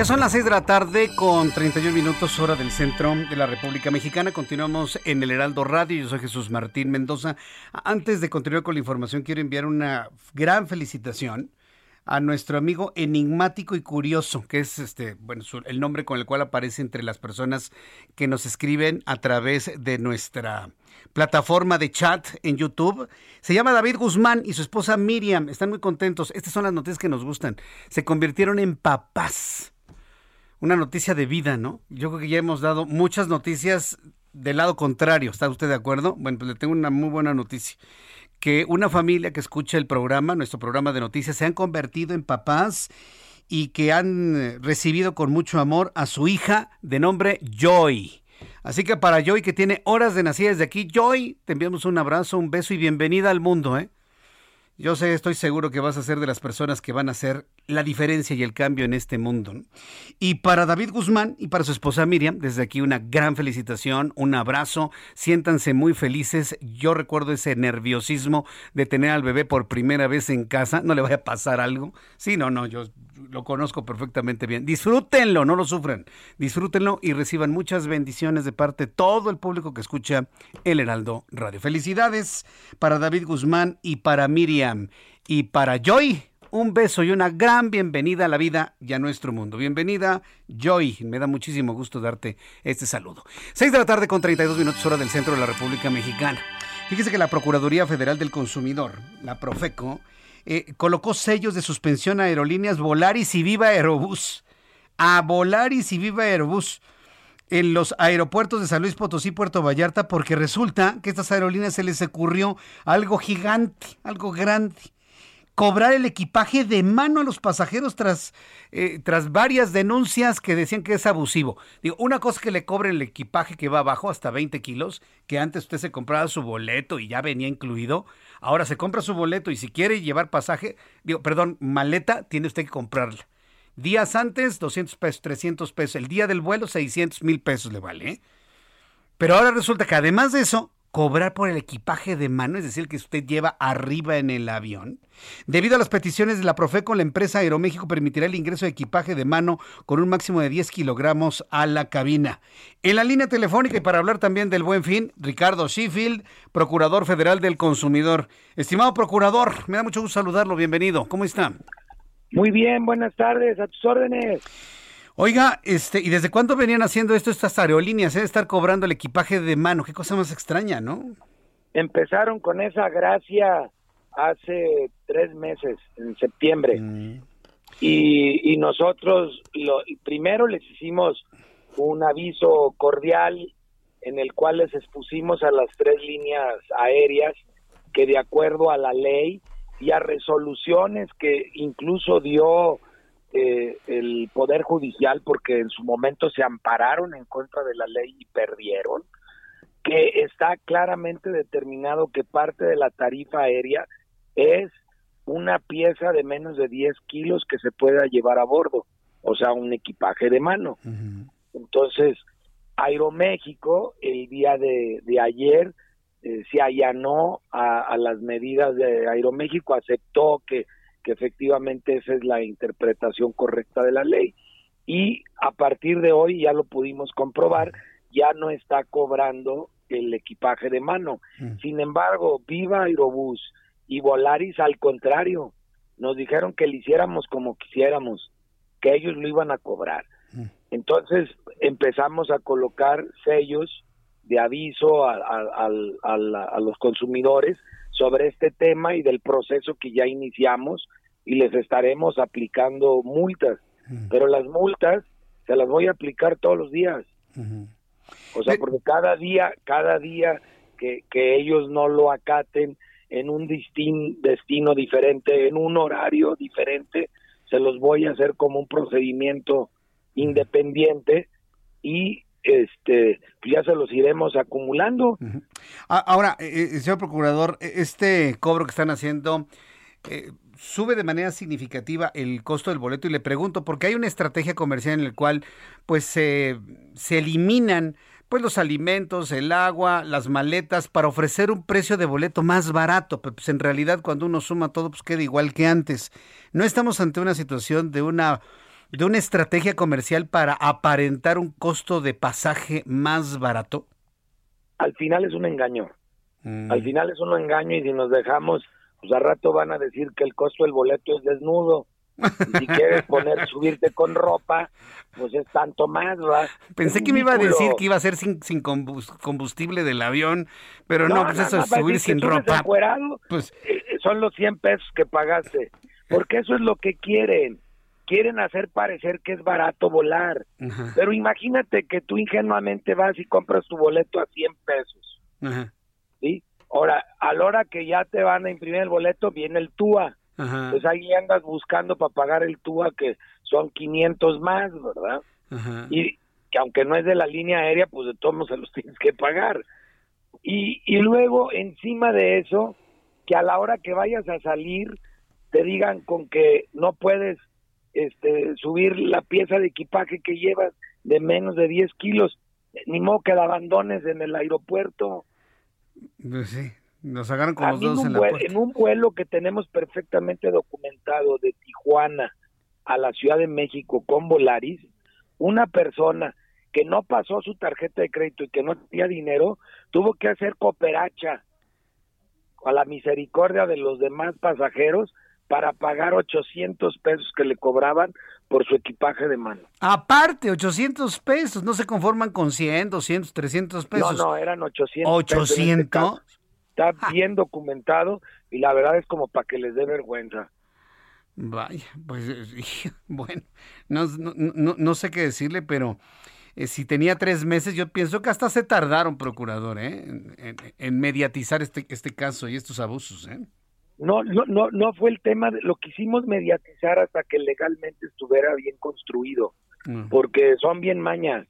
Ya son las 6 de la tarde con 31 minutos hora del centro de la República Mexicana. Continuamos en el Heraldo Radio. Yo soy Jesús Martín Mendoza. Antes de continuar con la información, quiero enviar una gran felicitación a nuestro amigo enigmático y curioso, que es este, bueno, el nombre con el cual aparece entre las personas que nos escriben a través de nuestra plataforma de chat en YouTube. Se llama David Guzmán y su esposa Miriam. Están muy contentos. Estas son las noticias que nos gustan. Se convirtieron en papás una noticia de vida, ¿no? Yo creo que ya hemos dado muchas noticias del lado contrario. ¿Está usted de acuerdo? Bueno, pues le tengo una muy buena noticia. Que una familia que escucha el programa, nuestro programa de noticias, se han convertido en papás y que han eh, recibido con mucho amor a su hija de nombre Joy. Así que para Joy, que tiene horas de nacida desde aquí, Joy, te enviamos un abrazo, un beso y bienvenida al mundo, ¿eh? Yo sé, estoy seguro que vas a ser de las personas que van a hacer la diferencia y el cambio en este mundo. Y para David Guzmán y para su esposa Miriam, desde aquí una gran felicitación, un abrazo, siéntanse muy felices. Yo recuerdo ese nerviosismo de tener al bebé por primera vez en casa, no le vaya a pasar algo. Sí, no, no, yo lo conozco perfectamente bien. Disfrútenlo, no lo sufran. Disfrútenlo y reciban muchas bendiciones de parte de todo el público que escucha El Heraldo Radio. Felicidades para David Guzmán y para Miriam y para Joy. Un beso y una gran bienvenida a la vida y a nuestro mundo. Bienvenida, Joy. Me da muchísimo gusto darte este saludo. 6 de la tarde con 32 minutos hora del centro de la República Mexicana. Fíjese que la Procuraduría Federal del Consumidor, la Profeco, eh, colocó sellos de suspensión a aerolíneas Volaris y Viva Aerobús. A Volaris y Viva Aerobús. en los aeropuertos de San Luis Potosí, Puerto Vallarta, porque resulta que a estas aerolíneas se les ocurrió algo gigante, algo grande cobrar el equipaje de mano a los pasajeros tras, eh, tras varias denuncias que decían que es abusivo. Digo, una cosa que le cobren el equipaje que va abajo hasta 20 kilos, que antes usted se compraba su boleto y ya venía incluido. Ahora se compra su boleto y si quiere llevar pasaje, digo, perdón, maleta, tiene usted que comprarla. Días antes, 200 pesos, 300 pesos. El día del vuelo, 600 mil pesos le vale. ¿eh? Pero ahora resulta que además de eso, cobrar por el equipaje de mano, es decir, que usted lleva arriba en el avión. Debido a las peticiones de la Profeco, la empresa Aeroméxico permitirá el ingreso de equipaje de mano con un máximo de 10 kilogramos a la cabina. En la línea telefónica y para hablar también del buen fin, Ricardo Sheffield, Procurador Federal del Consumidor. Estimado Procurador, me da mucho gusto saludarlo, bienvenido. ¿Cómo está? Muy bien, buenas tardes, a tus órdenes. Oiga, este, ¿y desde cuándo venían haciendo esto estas aerolíneas? ¿eh? Estar cobrando el equipaje de mano, qué cosa más extraña, ¿no? Empezaron con esa gracia hace tres meses, en septiembre. Mm. Y, y, nosotros lo, primero les hicimos un aviso cordial en el cual les expusimos a las tres líneas aéreas que de acuerdo a la ley y a resoluciones que incluso dio eh, el Poder Judicial, porque en su momento se ampararon en contra de la ley y perdieron, que está claramente determinado que parte de la tarifa aérea es una pieza de menos de 10 kilos que se pueda llevar a bordo, o sea, un equipaje de mano. Entonces, Aeroméxico, el día de, ayer, eh, se allanó a, a, las medidas de Aeroméxico, aceptó que que efectivamente esa es la interpretación correcta de la ley y a partir de hoy ya lo pudimos comprobar, ya no está cobrando el equipaje de mano. Mm. Sin embargo, Viva Aerobús y Volaris al contrario, nos dijeron que lo hiciéramos como quisiéramos, que ellos lo iban a cobrar. Mm. Entonces empezamos a colocar sellos de aviso a, a los consumidores sobre este tema y del proceso que ya iniciamos y les estaremos aplicando multas. Pero las multas se las voy a aplicar todos los días. O sea, porque cada día, cada día que, que ellos no lo acaten en un destino diferente, en un horario diferente, se los voy a hacer como un procedimiento independiente y este pues ya se los iremos acumulando. Ahora, eh, eh, señor procurador, e, este cobro que están haciendo eh, sube de manera significativa el costo del boleto y le pregunto porque hay una estrategia comercial en la cual pues se eliminan pues los alimentos, el agua, las maletas para ofrecer un precio de boleto más barato, pues en realidad cuando uno suma todo pues queda igual que antes. No estamos ante una situación de una de una estrategia comercial para aparentar un costo de pasaje más barato? Al final es un engaño. Mm. Al final es un engaño y si nos dejamos, pues a rato van a decir que el costo del boleto es desnudo. si quieres poner, subirte con ropa, pues es tanto más, ¿verdad? Pensé que me iba a decir que iba a ser sin, sin combustible del avión, pero no, pues eso es subir sin ropa. Pues eh, son los 100 pesos que pagaste, porque eso es lo que quieren quieren hacer parecer que es barato volar. Pero imagínate que tú ingenuamente vas y compras tu boleto a 100 pesos. ¿Sí? Ahora, a la hora que ya te van a imprimir el boleto, viene el TUA. Pues ahí andas buscando para pagar el TUA, que son 500 más, ¿verdad? Y que aunque no es de la línea aérea, pues de todos se los tienes que pagar. Y, y luego, encima de eso, que a la hora que vayas a salir, te digan con que no puedes este, subir la pieza de equipaje que llevas de menos de 10 kilos, ni modo que la abandones en el aeropuerto. Pues sí, nos agarran con los dos en, la en un vuelo que tenemos perfectamente documentado de Tijuana a la Ciudad de México con Volaris, una persona que no pasó su tarjeta de crédito y que no tenía dinero, tuvo que hacer cooperacha a la misericordia de los demás pasajeros para pagar 800 pesos que le cobraban por su equipaje de mano. Aparte, 800 pesos, no se conforman con 100, 200, 300 pesos. No, no, eran 800. 800. Este Está ah. bien documentado y la verdad es como para que les dé vergüenza. Vaya, pues bueno, no, no, no, sé qué decirle, pero eh, si tenía tres meses, yo pienso que hasta se tardaron, procurador, ¿eh? en, mediatizar este, este caso y estos abusos. ¿eh? No, no, no, no fue el tema, de, lo quisimos mediatizar hasta que legalmente estuviera bien construido, mm. porque son bien mañas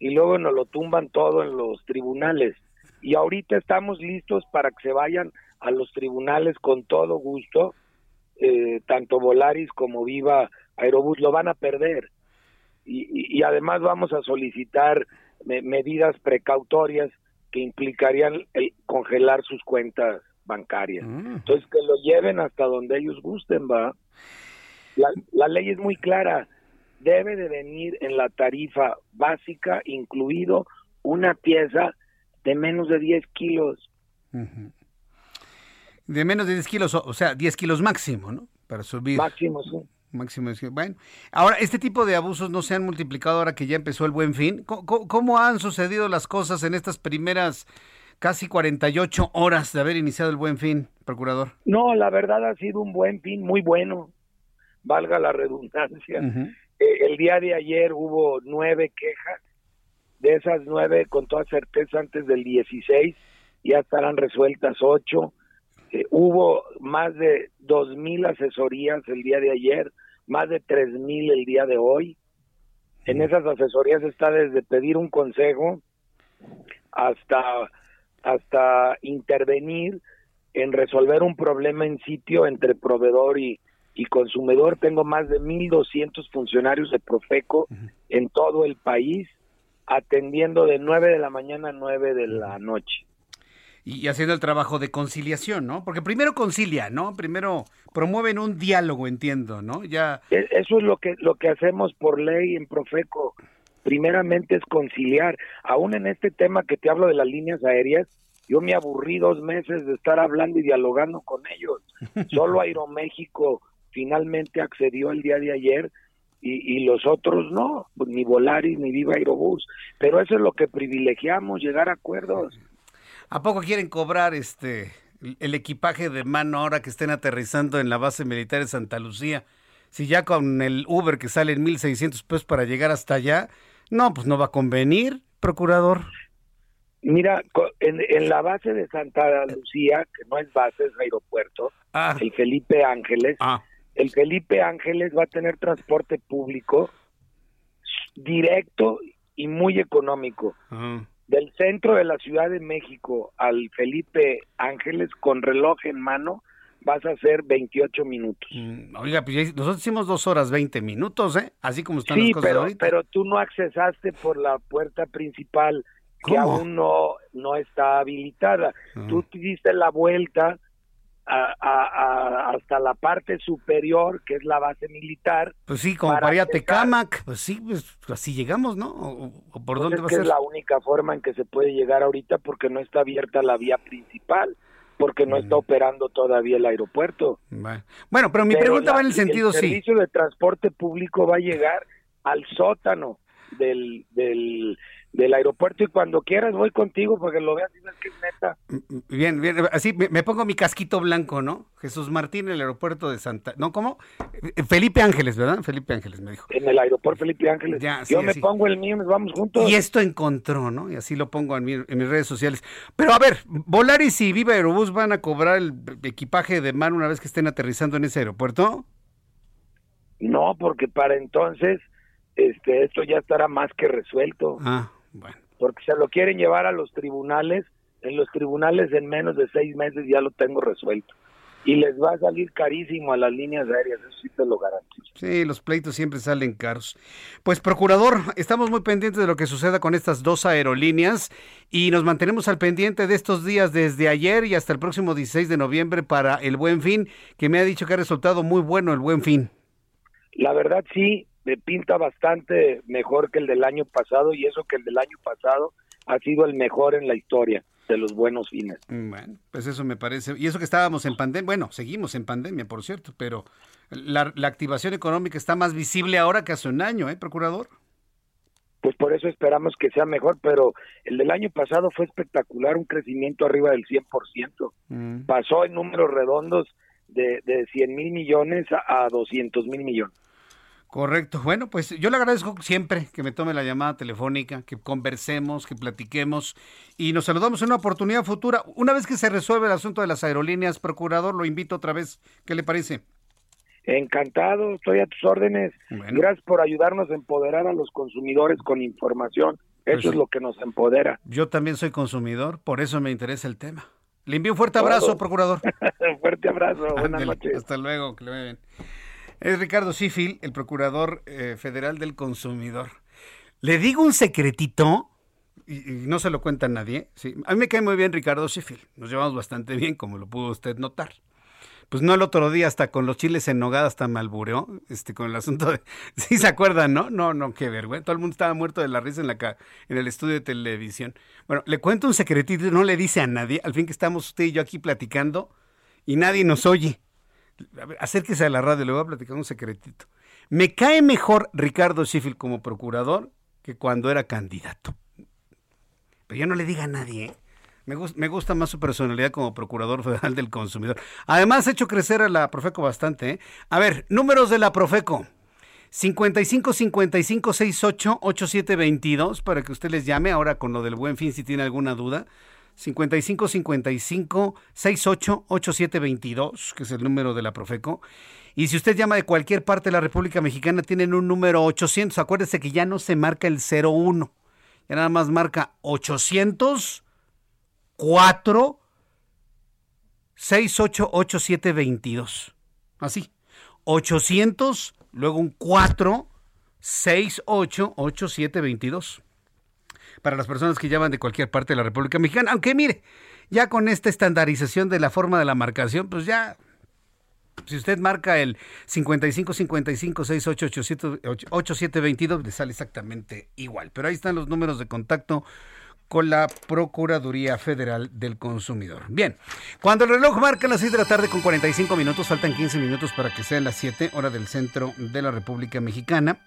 y luego nos lo tumban todo en los tribunales. Y ahorita estamos listos para que se vayan a los tribunales con todo gusto, eh, tanto Volaris como Viva Aerobús lo van a perder. Y, y, además vamos a solicitar medidas precautorias que implicarían el congelar sus cuentas bancarias. Mm. Entonces, que lo lleven hasta donde ellos gusten, va. La, la ley es muy clara. Debe de venir en la tarifa básica incluido una pieza de menos de 10 kilos. De menos de 10 kilos, o sea, 10 kilos máximo, ¿no? Para subir. Máximo, sí. Máximo. Bueno, ahora, este tipo de abusos no se han multiplicado ahora que ya empezó el buen fin. ¿Cómo, han sucedido las cosas en estas primeras casi 48 horas de haber iniciado el buen fin, procurador? No, la verdad ha sido un buen fin muy bueno, valga la redundancia. Eh, el día de ayer hubo nueve quejas, de esas nueve con toda certeza antes del 16 ya estarán resueltas ocho eh, hubo más de dos mil asesorías el día de ayer, más de tres mil el día de hoy. En esas asesorías está desde pedir un consejo hasta hasta intervenir en resolver un problema en sitio entre proveedor y, y consumidor. Tengo más de 1.200 funcionarios de Profeco en todo el país atendiendo de 9 de la mañana a 9 de la noche y haciendo el trabajo de conciliación, ¿no? Porque primero concilia, ¿no? Primero promueven un diálogo, entiendo, ¿no? Ya e, eso es lo que lo que hacemos por ley en Profeco. Primeramente es conciliar. Aún en este tema que te hablo de las líneas aéreas, yo me aburrí dos meses de estar hablando y dialogando con ellos. Solo Aeroméxico finalmente accedió el día de ayer y, y, los otros no, ni Volaris ni Viva Aerobús. Pero eso es lo que privilegiamos, llegar a acuerdos. ¿A poco quieren cobrar este el equipaje de mano ahora que estén aterrizando en la base militar de Santa Lucía? Si ya con el Uber que sale en 1.600 pesos para llegar hasta allá, no, pues no va a convenir, procurador. Mira, en, la base de Santa Lucía, que no es base, es aeropuerto, ah. el Felipe Ángeles, ah. el Felipe Ángeles va a tener transporte público directo y muy económico. Del centro de la Ciudad de México al Felipe Ángeles con reloj en mano vas a hacer 28 minutos. Mm, oiga, pues nosotros hicimos dos horas 20 minutos, ¿eh? Así como están las cosas pero, ahorita. pero tú no accesaste por la puerta principal que aún no, no está habilitada. Ah. Tú te diste la vuelta a, hasta la parte superior, que es la base militar. Pues sí, como para, Tecamac, pues sí, pues así llegamos, ¿no? ¿O, por pues dónde va a ser? Es la única forma en que se puede llegar ahorita porque no está abierta la vía principal, porque no está mm. operando todavía el aeropuerto. Bueno, pero mi pregunta va en el sentido, sí. El servicio de transporte público va a llegar al sótano del, del, del aeropuerto y cuando quieras voy contigo porque lo veas y ves que es neta. Bien, bien, así me, pongo mi casquito blanco, ¿no? Jesús Martín, el aeropuerto de Santa... ¿No, cómo? Felipe Ángeles, ¿verdad? Felipe Ángeles me dijo. En el aeropuerto Felipe Ángeles. Yo me pongo el mío, nos vamos juntos. Y esto encontró, ¿no? Y así lo pongo en, en mis redes sociales. Pero a ver, Volaris y Viva Aerobús van a cobrar el equipaje de mar una vez que estén aterrizando en ese aeropuerto. No, porque para entonces este esto ya estará más que resuelto. Ah. Bueno. Porque se lo quieren llevar a los tribunales, en los tribunales en menos de seis meses ya lo tengo resuelto. Y les va a salir carísimo a las líneas aéreas, eso sí te lo garantizo. Sí, los pleitos siempre salen caros. Pues, procurador, estamos muy pendientes de lo que suceda con estas dos aerolíneas y nos mantenemos al pendiente de estos días desde ayer y hasta el próximo 16 de noviembre para el Buen Fin, que me ha dicho que ha resultado muy bueno el Buen Fin. La verdad sí, me pinta bastante mejor que el del año pasado y eso que el del año pasado ha sido el mejor en la historia de los buenos fines. Bueno, pues eso me parece. Y eso que estábamos en pandemia, bueno, seguimos en pandemia, por cierto, pero la, activación económica está más visible ahora que hace un año, ¿eh, procurador? Pues por eso esperamos que sea mejor, pero el del año pasado fue espectacular, un crecimiento arriba del 100%. Mm. Pasó en números redondos de, de 100 mil millones a, a 200 mil millones. Correcto. Bueno, pues yo le agradezco siempre que me tome la llamada telefónica, que conversemos, que platiquemos y nos saludamos en una oportunidad futura. Una vez que se resuelve el asunto de las aerolíneas, procurador, lo invito otra vez. ¿Qué le parece? Encantado, estoy a tus órdenes. Gracias por ayudarnos a empoderar a los consumidores con información. Eso Pues es lo que nos empodera. Yo también soy consumidor, por eso me interesa el tema. Le envío un fuerte abrazo, Todo. procurador. Fuerte abrazo, buenas noches. Hasta luego, que le vaya bien. Es Ricardo Sifil, el procurador eh, federal del consumidor. Le digo un secretito, y, no se lo cuenta a nadie. ¿sí? A mí me cae muy bien Ricardo Sifil. Nos llevamos bastante bien, como lo pudo usted notar. Pues no el otro día, hasta con los chiles en nogada, hasta me albureó, este, con el asunto de... Sí, ¿se acuerdan, no? No, no, qué vergüenza. Todo el mundo estaba muerto de la risa en, la, en el estudio de televisión. Bueno, le cuento un secretito, no le dice a nadie. Al fin que estamos usted y yo aquí platicando y nadie nos oye. A acérquese a la radio, le voy a platicar un secretito. Me cae mejor Ricardo Sheffield como procurador que cuando era candidato. Pero yo no le diga a nadie, ¿eh? Me, gus- me gusta más su personalidad como procurador federal del consumidor. Además, ha hecho crecer a la Profeco bastante. ¿eh? A ver, números de la Profeco. 55 55 68 87 22 para que usted les llame ahora con lo del buen fin si tiene alguna duda. 55 55 68 87 22, que es el número de la Profeco. Y si usted llama de cualquier parte de la República Mexicana, tienen un número 800. Acuérdese que ya no se marca el 01. Ya nada más marca 800 4 688722. Así. 800, luego un 4 688722. Para las personas que llaman de cualquier parte de la República Mexicana. Aunque mire, ya con esta estandarización de la forma de la marcación, pues ya si usted marca el 55 55 68 8722 le sale exactamente igual. Pero ahí están los números de contacto con la Procuraduría Federal del Consumidor. Bien, cuando el reloj marca las 6 de la tarde con 45 minutos, faltan 15 minutos para que sean las 7 hora del centro de la República Mexicana.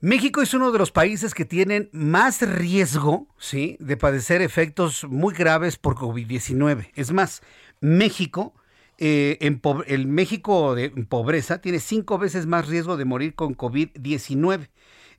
México es uno de los países que tienen más riesgo, ¿sí? de padecer efectos muy graves por COVID-19. Es más, México, eh, en el México de pobreza tiene cinco veces más riesgo de morir con COVID-19.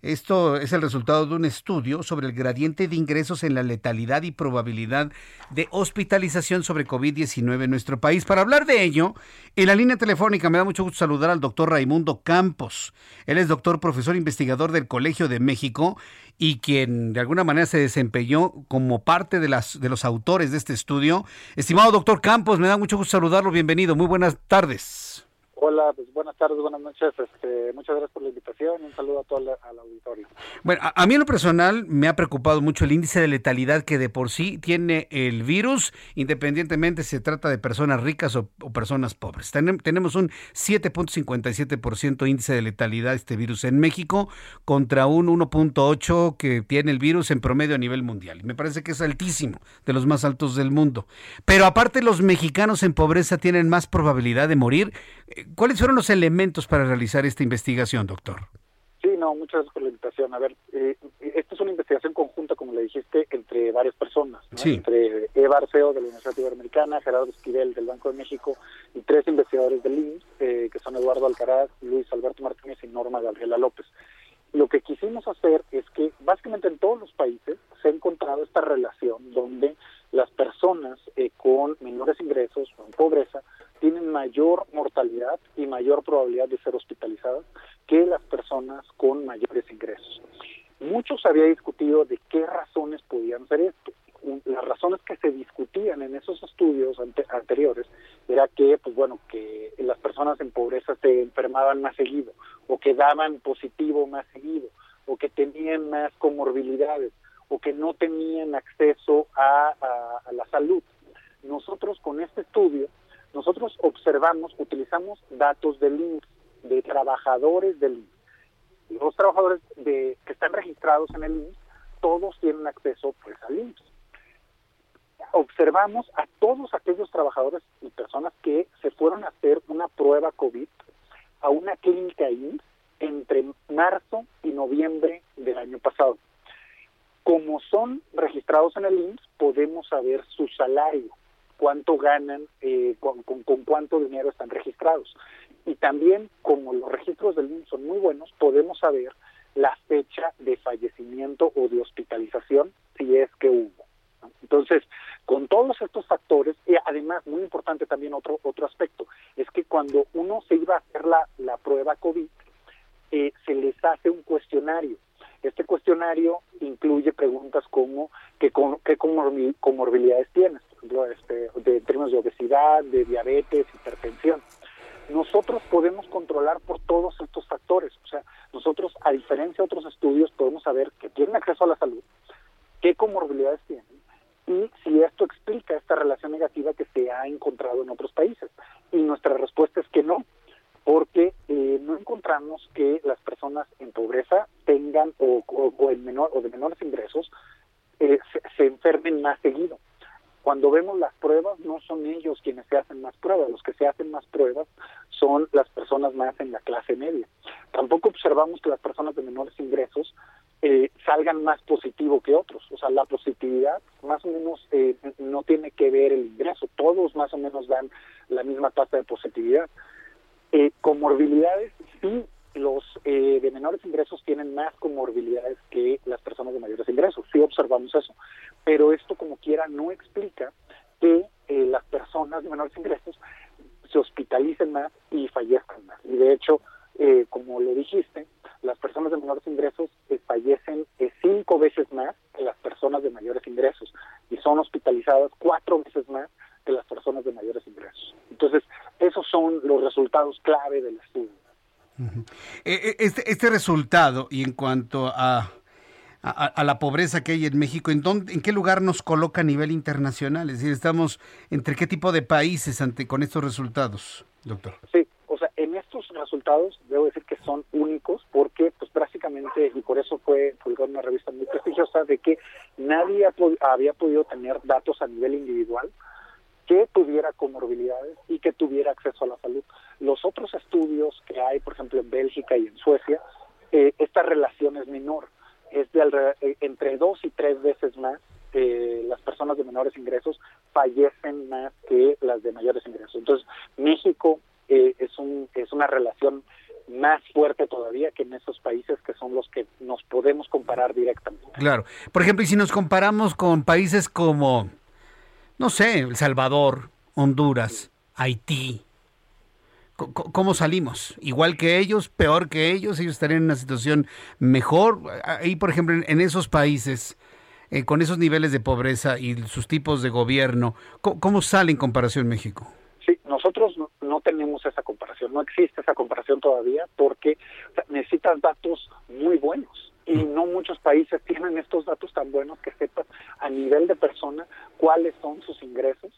Esto es el resultado de un estudio sobre el gradiente de ingresos en la letalidad y probabilidad de hospitalización sobre COVID-19 en nuestro país. Para hablar de ello, en la línea telefónica me da mucho gusto saludar al doctor Raimundo Campos. Él es doctor, profesor investigador del Colegio de México y quien de alguna manera se desempeñó como parte de, las, de los autores de este estudio. Estimado doctor Campos, me da mucho gusto saludarlo. Bienvenido. Muy buenas tardes. Hola, pues buenas tardes, buenas noches. Este, muchas gracias por la invitación y un saludo a todo la- al auditorio. Bueno, a, a mí en lo personal me ha preocupado mucho el índice de letalidad que de por sí tiene el virus, independientemente si se trata de personas ricas o, personas pobres. Tenem- tenemos un 7.57% índice de letalidad este virus en México contra un 1.8 que tiene el virus en promedio a nivel mundial. Me parece que es altísimo, de los más altos del mundo. Pero aparte los mexicanos en pobreza tienen más probabilidad de morir. ¿Cuáles fueron los elementos para realizar esta investigación, doctor? Sí, no, muchas gracias por la invitación. A ver, eh, esta es una investigación conjunta, como le dijiste, entre varias personas. ¿no? Sí. Entre Eva Arceo de la Universidad Iberoamericana, Gerardo Esquivel del Banco de México y tres investigadores del INS, eh, que son Eduardo Alcaraz, Luis Alberto Martínez y Norma Gabriela López. Lo que quisimos hacer es que básicamente en todos los países se ha encontrado esta relación donde las personas eh, con menores ingresos o en pobreza tienen mayor mortalidad y mayor probabilidad de ser hospitalizadas que las personas con mayores ingresos. Mucho se había discutido de qué razones podían ser esto. Las razones que se discutían en esos estudios ante- anteriores era que, pues bueno, que las personas en pobreza se enfermaban más seguido, o que daban positivo más seguido, o que tenían más comorbilidades, o que no tenían acceso a, la salud. Nosotros con este estudio, nosotros observamos, utilizamos datos del INSS, de trabajadores del INSS. Los trabajadores de, que están registrados en el INSS, todos tienen acceso pues al INSS. Observamos a todos aquellos trabajadores y personas que se fueron a hacer una prueba COVID a una clínica INSS entre marzo y noviembre del año pasado. Como son registrados en el INSS, podemos saber su salario, cuánto ganan, eh, con, con- con cuánto dinero están registrados. Y también, como los registros del IMSS son muy buenos, podemos saber la fecha de fallecimiento o de hospitalización si es que hubo. Entonces, con todos estos factores, y además, muy importante también otro, otro aspecto, es que cuando uno se iba a hacer la, la prueba COVID, eh, se les hace un cuestionario. Este cuestionario incluye preguntas como qué, qué comorbilidades tienes, por ejemplo, este, de, en términos de obesidad, de diabetes, hipertensión. Nosotros podemos controlar por todos estos factores. O sea, nosotros, a diferencia de otros estudios, podemos saber que tienen acceso a la salud, qué comorbilidades tienen y si esto explica esta relación negativa que se ha encontrado en otros países. Y nuestra respuesta es que no, porque eh, no encontramos que las personas en pobreza tengan o, en menor o de menores ingresos eh, se, enfermen más seguido. Cuando vemos las pruebas, no son ellos quienes se hacen más pruebas, los que se hacen más pruebas son las personas más en la clase media. Tampoco observamos que las personas de menores ingresos eh, salgan más positivo que otros. O sea, la positividad más o menos eh, no tiene que ver el ingreso, todos más o menos dan la misma tasa de positividad. Eh, comorbilidades, sí, los eh, de menores ingresos tienen más comorbilidades que las personas de mayores ingresos, sí observamos eso, pero esto como quiera no explica que eh, las personas de menores ingresos se hospitalicen más y fallezcan más. Y de hecho, eh, como lo dijiste, las personas de menores ingresos eh, fallecen eh, cinco veces más que las personas de mayores ingresos y son hospitalizadas cuatro veces más que las personas de mayores ingresos. Entonces, esos son los resultados clave del estudio. Eh, este, este resultado, y en cuanto a, a, la pobreza que hay en México, ¿en, dónde, ¿en qué lugar nos coloca a nivel internacional? Es decir, ¿estamos entre qué tipo de países ante con estos resultados, doctor? Sí, o sea, en estos resultados debo decir que son únicos porque, pues prácticamente, y por eso fue publicada una revista muy prestigiosa, de que nadie había podido tener datos a nivel individual que tuviera comorbilidades y que tuviera acceso a la salud. Los otros estudios que hay, por ejemplo, en Bélgica y en Suecia, eh, esta relación es menor, es de eh, entre dos y tres veces más eh, las personas de menores ingresos fallecen más que las de mayores ingresos. Entonces, México eh, es, un, es una relación más fuerte todavía que en esos países que son los que nos podemos comparar directamente. Claro. Por ejemplo, y si nos comparamos con países como no sé, El Salvador, Honduras, Haití. ¿Cómo salimos? ¿Igual que ellos? ¿Peor que ellos? ¿Ellos estarían en una situación mejor? Ahí, por ejemplo, en esos países, eh, con esos niveles de pobreza y sus tipos de gobierno, ¿cómo, sale en comparación México? Sí, nosotros no, tenemos esa comparación, no existe esa comparación todavía porque necesitas datos muy buenos y no muchos países tienen estos datos tan buenos que sepas a nivel de persona cuáles son sus ingresos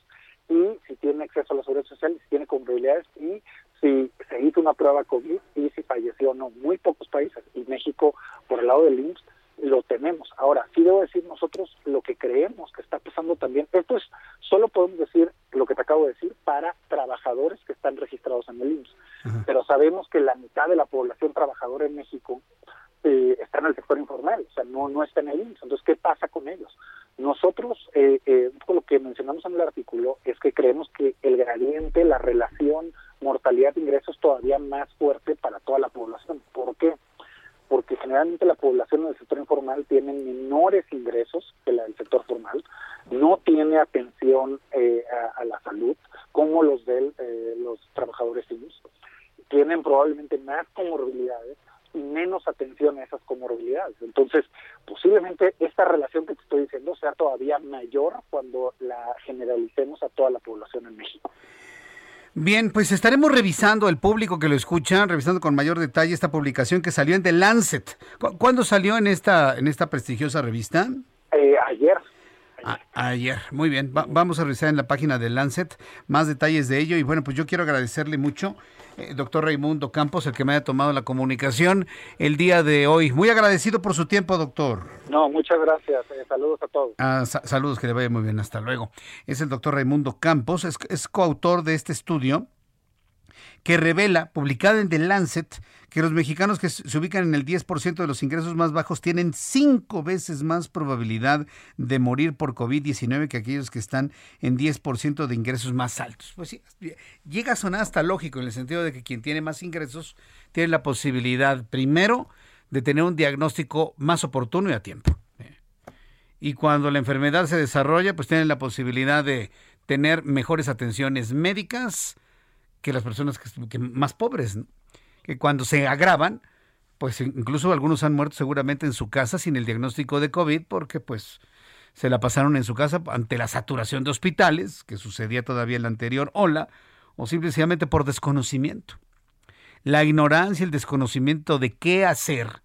y si tiene acceso a la seguridad social, si tiene comorbilidades y si se hizo una prueba COVID y si falleció o no. Muy pocos países y México, por el lado del IMSS, lo tenemos. Ahora, sí debo decir nosotros lo que creemos que está pasando también. Esto es, solo podemos decir lo que te acabo de decir para trabajadores que están registrados en el IMSS. Pero sabemos que la mitad de la población trabajadora en México eh, está en el sector informal, o sea, no, no está en el IMSS. Entonces, ¿qué pasa con ellos? Nosotros, eh, eh, lo que mencionamos en el artículo, es que creemos que el gradiente, la relación mortalidad de ingresos todavía más fuerte para toda la población. ¿Por qué? Porque generalmente la población del sector informal tiene menores ingresos que la del sector formal, no tiene atención eh, a, la salud como los de los trabajadores IMSS, tienen probablemente más comorbilidades y menos atención a esas comorbilidades. Entonces, posiblemente esta relación que te estoy diciendo sea todavía mayor cuando la generalicemos a toda la población en México. Bien, pues estaremos revisando el público que lo escucha, revisando con mayor detalle esta publicación que salió en The Lancet. ¿Cuándo salió en esta en esta prestigiosa revista? Eh, ayer. Ayer, muy bien. vamos a revisar en la página de Lancet más detalles de ello. Y bueno, pues yo quiero agradecerle mucho eh, doctor Raimundo Campos, el que me haya tomado la comunicación el día de hoy. Muy agradecido por su tiempo, doctor. No, muchas gracias. Eh, saludos a todos. Ah, saludos, que le vaya muy bien. Hasta luego. Es el doctor Raimundo Campos, es, es coautor de este estudio que revela, publicada en The Lancet, que los mexicanos que se ubican en el 10% de los ingresos más bajos tienen cinco veces más probabilidad de morir por COVID-19 que aquellos que están en 10% de ingresos más altos. Pues sí, llega a sonar hasta lógico en el sentido de que quien tiene más ingresos tiene la posibilidad, primero, de tener un diagnóstico más oportuno y a tiempo. Y cuando la enfermedad se desarrolla, pues tienen la posibilidad de tener mejores atenciones médicas que las personas que, más pobres, que cuando se agravan, pues incluso algunos han muerto seguramente en su casa sin el diagnóstico de COVID porque pues se la pasaron en su casa ante la saturación de hospitales, que sucedía todavía en la anterior ola, o simplemente por desconocimiento. La ignorancia, el desconocimiento de qué hacer,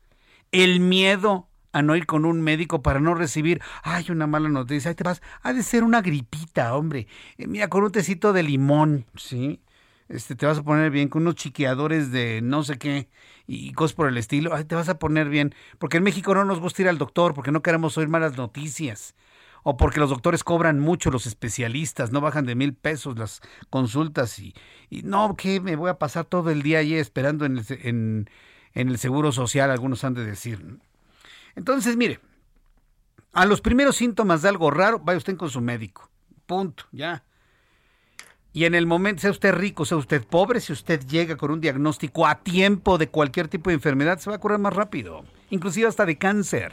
el miedo a no ir con un médico para no recibir, ay, una mala noticia, ahí te vas, ha de ser una gripita, hombre. Eh, mira, con un tecito de limón, ¿sí? Este, te vas a poner bien con unos chiqueadores de no sé qué y cosas por el estilo, ay, te vas a poner bien. Porque en México no nos gusta ir al doctor, porque no queremos oír malas noticias. O porque los doctores cobran mucho, los especialistas, no bajan de mil pesos las consultas y, no, que me voy a pasar todo el día ahí esperando en el, en el seguro social, algunos han de decir. Entonces, mire, a los primeros síntomas de algo raro, vaya usted con su médico. Punto, ya. Y en el momento, sea usted rico, sea usted pobre, si usted llega con un diagnóstico a tiempo de cualquier tipo de enfermedad, se va a curar más rápido, inclusive hasta de cáncer.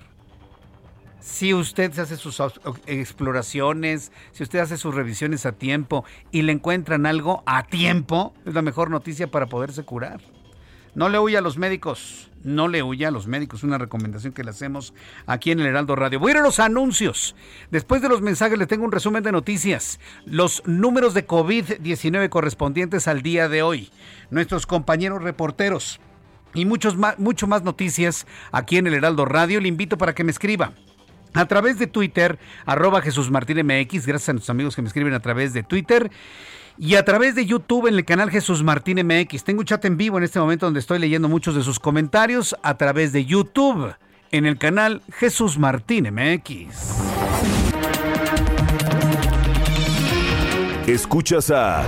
Si usted se hace sus exploraciones, si usted hace sus revisiones a tiempo y le encuentran algo a tiempo, es la mejor noticia para poderse curar. No le huya a los médicos, no le huya a los médicos, una recomendación que le hacemos aquí en el Heraldo Radio. Voy a ir a los anuncios. Después de los mensajes les tengo un resumen de noticias, los números de COVID-19 correspondientes al día de hoy, nuestros compañeros reporteros. Y muchos más, mucho más noticias aquí en el Heraldo Radio. Le invito para que me escriba. A través de Twitter, arroba Jesús Martín MX, gracias a nuestros amigos que me escriben a través de Twitter y a través de YouTube en el canal Jesús Martín MX. Tengo un chat en vivo en este momento donde estoy leyendo muchos de sus comentarios a través de YouTube en el canal Jesús Martín MX. Escuchas a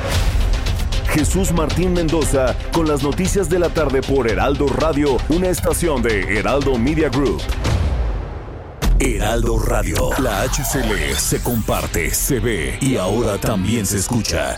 Jesús Martín Mendoza con las noticias de la tarde por Heraldo Radio, una estación de Heraldo Media Group. Heraldo Radio, la HCL se comparte, se ve y ahora también se escucha.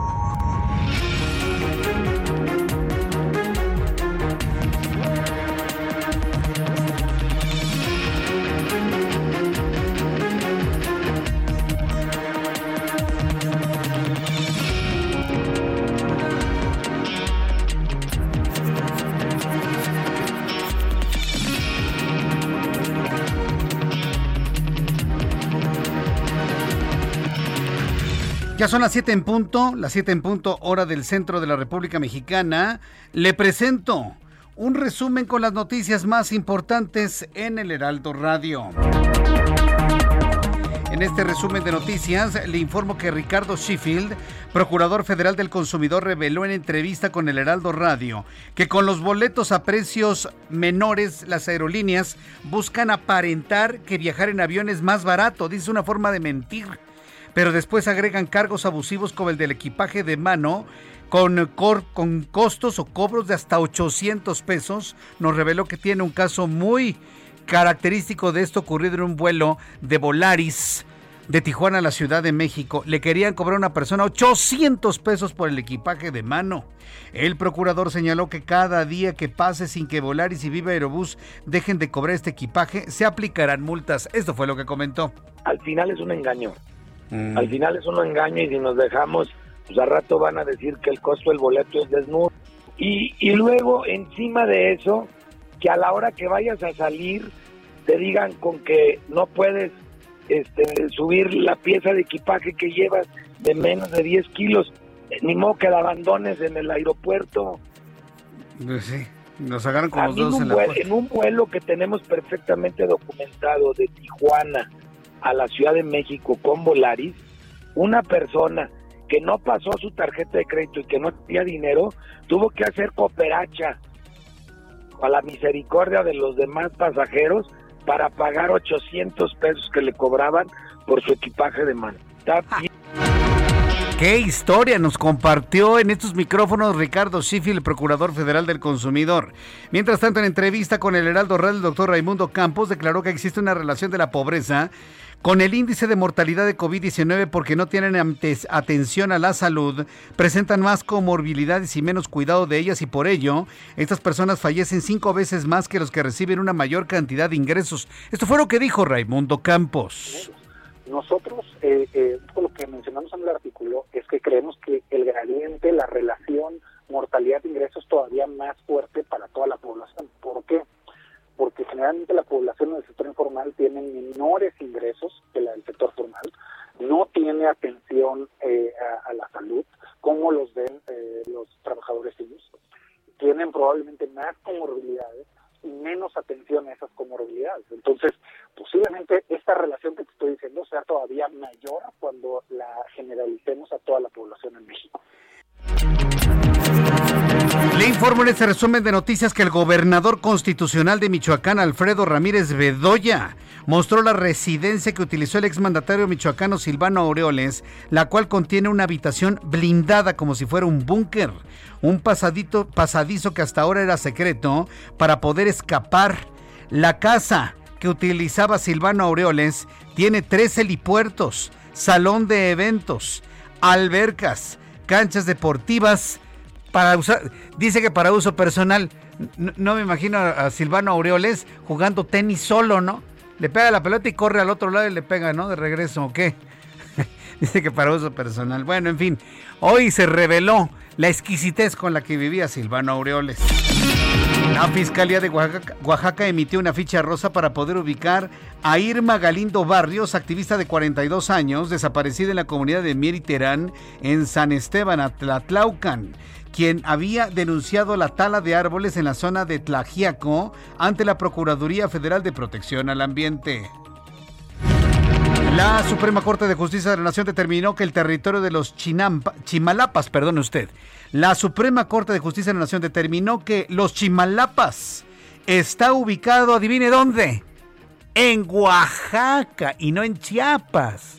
Ya son las 7 en punto, las 7 en punto hora del centro de la República Mexicana. Le presento un resumen con las noticias más importantes en el Heraldo Radio. En este resumen de noticias le informo que Ricardo Sheffield, procurador federal del consumidor, reveló en entrevista con el Heraldo Radio que con los boletos a precios menores las aerolíneas buscan aparentar que viajar en avión es más barato. Dice una forma de mentir pero después agregan cargos abusivos como el del equipaje de mano con, con costos o cobros de hasta 800 pesos. Nos reveló que tiene un caso muy característico de esto ocurrido en un vuelo de Volaris de Tijuana a la Ciudad de México. Le querían cobrar a una persona 800 pesos por el equipaje de mano. El procurador señaló que cada día que pase sin que Volaris y Viva Aerobús dejen de cobrar este equipaje, se aplicarán multas. Esto fue lo que comentó. Al final es un engaño. Mm. Al final es un engaño y si nos dejamos, pues a rato van a decir que el costo del boleto es desnudo. Y, y luego, encima de eso, que a la hora que vayas a salir, te digan con que no puedes este, subir la pieza de equipaje que llevas de menos de 10 kilos, ni modo que la abandones en el aeropuerto. Pues sí, nos agarran como los dos en, la en un vuelo que tenemos perfectamente documentado de Tijuana a la Ciudad de México con Volaris, una persona que no pasó su tarjeta de crédito y que no tenía dinero, tuvo que hacer cooperacha a la misericordia de los demás pasajeros para pagar 800 pesos que le cobraban por su equipaje de mano. ¿Qué historia nos compartió en estos micrófonos Ricardo Sheffield, procurador federal del consumidor? Mientras tanto, en entrevista con el Heraldo Radio, el doctor Raimundo Campos declaró que existe una relación de la pobreza con el índice de mortalidad de COVID-19 porque no tienen atención a la salud, presentan más comorbilidades y menos cuidado de ellas y por ello estas personas fallecen cinco veces más que los que reciben una mayor cantidad de ingresos. Esto fue lo que dijo Raimundo Campos. Nosotros, eh, eh, lo que mencionamos en el artículo es que creemos que el gradiente, la relación mortalidad-ingresos todavía más fuerte para toda la población. ¿Por qué? Porque generalmente la población del sector informal tiene menores ingresos que la del sector formal, no tiene atención eh, a, la salud como los ven eh, los trabajadores civiles, tienen probablemente más comorbilidades y menos atención a esas comorbilidades. Entonces, posiblemente esta relación que te estoy diciendo sea todavía mayor cuando la generalicemos a toda la población en México. Le informo en este resumen de noticias que el gobernador constitucional de Michoacán, Alfredo Ramírez Bedoya, mostró la residencia que utilizó el exmandatario michoacano Silvano Aureoles, la cual contiene una habitación blindada como si fuera un búnker, un pasadito, pasadizo que hasta ahora era secreto para poder escapar. La casa que utilizaba Silvano Aureoles tiene tres helipuertos, salón de eventos, albercas, canchas deportivas, para usar, dice que para uso personal. No, me imagino a, Silvano Aureoles jugando tenis solo, ¿no? Le pega la pelota y corre al otro lado y le pega, ¿no? De regreso, ¿o qué? dice que para uso personal. Bueno, en fin, hoy se reveló la exquisitez con la que vivía Silvano Aureoles. La Fiscalía de Oaxaca, Oaxaca, emitió una ficha rosa para poder ubicar a Irma Galindo Barrios, activista de 42 años, desaparecida en la comunidad de Mieriterán, en San Esteban, Atlatlaucan quien había denunciado la tala de árboles en la zona de Tlajiaco ante la Procuraduría Federal de Protección al Ambiente. La Suprema Corte de Justicia de la Nación determinó que el territorio de los Chinampa, Chimalapas, perdone usted, la Suprema Corte de Justicia de la Nación determinó que los Chimalapas está ubicado, adivine dónde, en Oaxaca y no en Chiapas.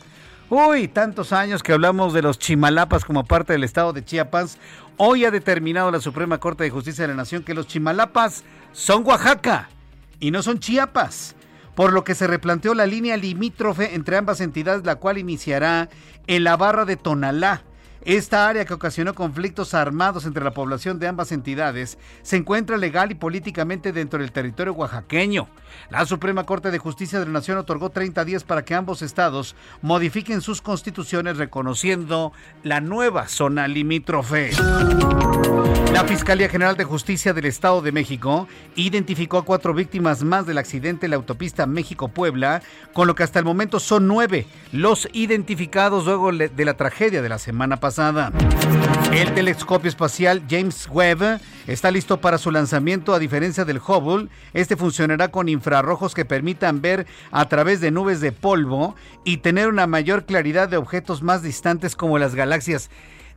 Uy, tantos años que hablamos de los Chimalapas como parte del estado de Chiapas. Hoy ha determinado la Suprema Corte de Justicia de la Nación que los Chimalapas son Oaxaca y no son Chiapas, por lo que se replanteó la línea limítrofe entre ambas entidades, la cual iniciará en la barra de Tonalá esta área que ocasionó conflictos armados entre la población de ambas entidades se encuentra legal y políticamente dentro del territorio oaxaqueño. La Suprema Corte de Justicia de la Nación otorgó 30 días para que ambos estados modifiquen sus constituciones reconociendo la nueva zona limítrofe. La Fiscalía General de Justicia del Estado de México identificó a cuatro víctimas más del accidente en la autopista México-Puebla, con lo que hasta el momento son nueve los identificados luego de la tragedia de la semana pasada. El telescopio espacial James Webb está listo para su lanzamiento a diferencia del Hubble. Este funcionará con infrarrojos que permitan ver a través de nubes de polvo y tener una mayor claridad de objetos más distantes como las galaxias.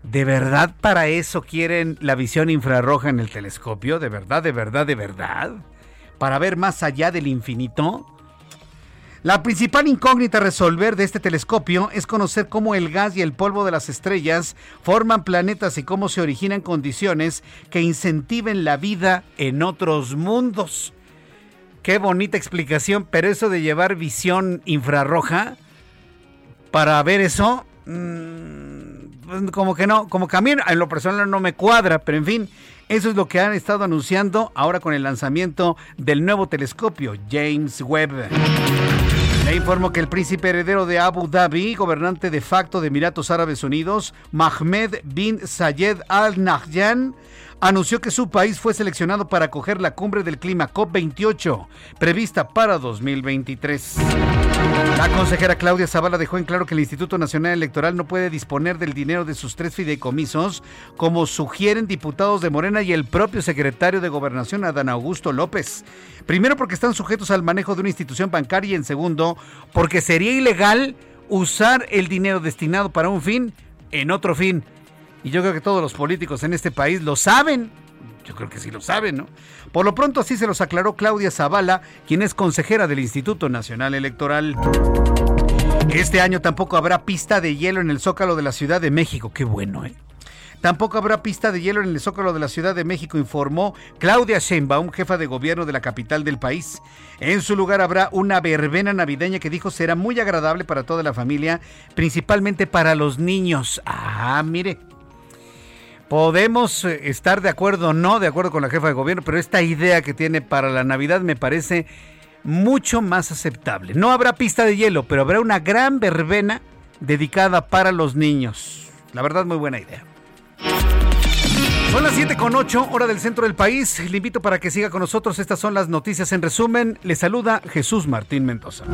¿De verdad para eso quieren la visión infrarroja en el telescopio? ¿De verdad, de verdad, de verdad? ¿Para ver más allá del infinito? La principal incógnita a resolver de este telescopio es conocer cómo el gas y el polvo de las estrellas forman planetas y cómo se originan condiciones que incentiven la vida en otros mundos. Qué bonita explicación, pero eso de llevar visión infrarroja para ver eso, mm, como que no, como que a mí en lo personal no me cuadra, pero en fin, eso es lo que han estado anunciando ahora con el lanzamiento del nuevo telescopio James Webb. Le informo que el príncipe heredero de Abu Dhabi, gobernante de facto de Emiratos Árabes Unidos, Mahmed bin Zayed Al Nahyan, anunció que su país fue seleccionado para acoger la cumbre del clima COP28, prevista para 2023. La consejera Claudia Zavala dejó en claro que el Instituto Nacional Electoral no puede disponer del dinero de sus tres fideicomisos, como sugieren diputados de Morena y el propio secretario de Gobernación, Adán Augusto López. Primero porque están sujetos al manejo de una institución bancaria y en segundo porque sería ilegal usar el dinero destinado para un fin en otro fin. Y yo creo que todos los políticos en este país lo saben. Yo creo que sí lo saben, ¿no? Por lo pronto así se los aclaró Claudia Zavala, quien es consejera del Instituto Nacional Electoral. Este año tampoco habrá pista de hielo en el Zócalo de la Ciudad de México. Qué bueno, ¿eh? Tampoco habrá pista de hielo en el Zócalo de la Ciudad de México, informó Claudia Sheinbaum, jefa de gobierno de la capital del país. En su lugar habrá una verbena navideña que dijo será muy agradable para toda la familia, principalmente para los niños. Ah, mire. Podemos eh, estar de acuerdo o no de acuerdo con la jefa de gobierno, pero esta idea que tiene para la Navidad me parece mucho más aceptable. No habrá pista de hielo, pero habrá una gran verbena dedicada para los niños. La verdad, muy buena idea. Son las 7 con 8, hora del centro del país. Le invito para que siga con nosotros. Estas son las noticias en resumen. Le saluda Jesús Martín Mendoza.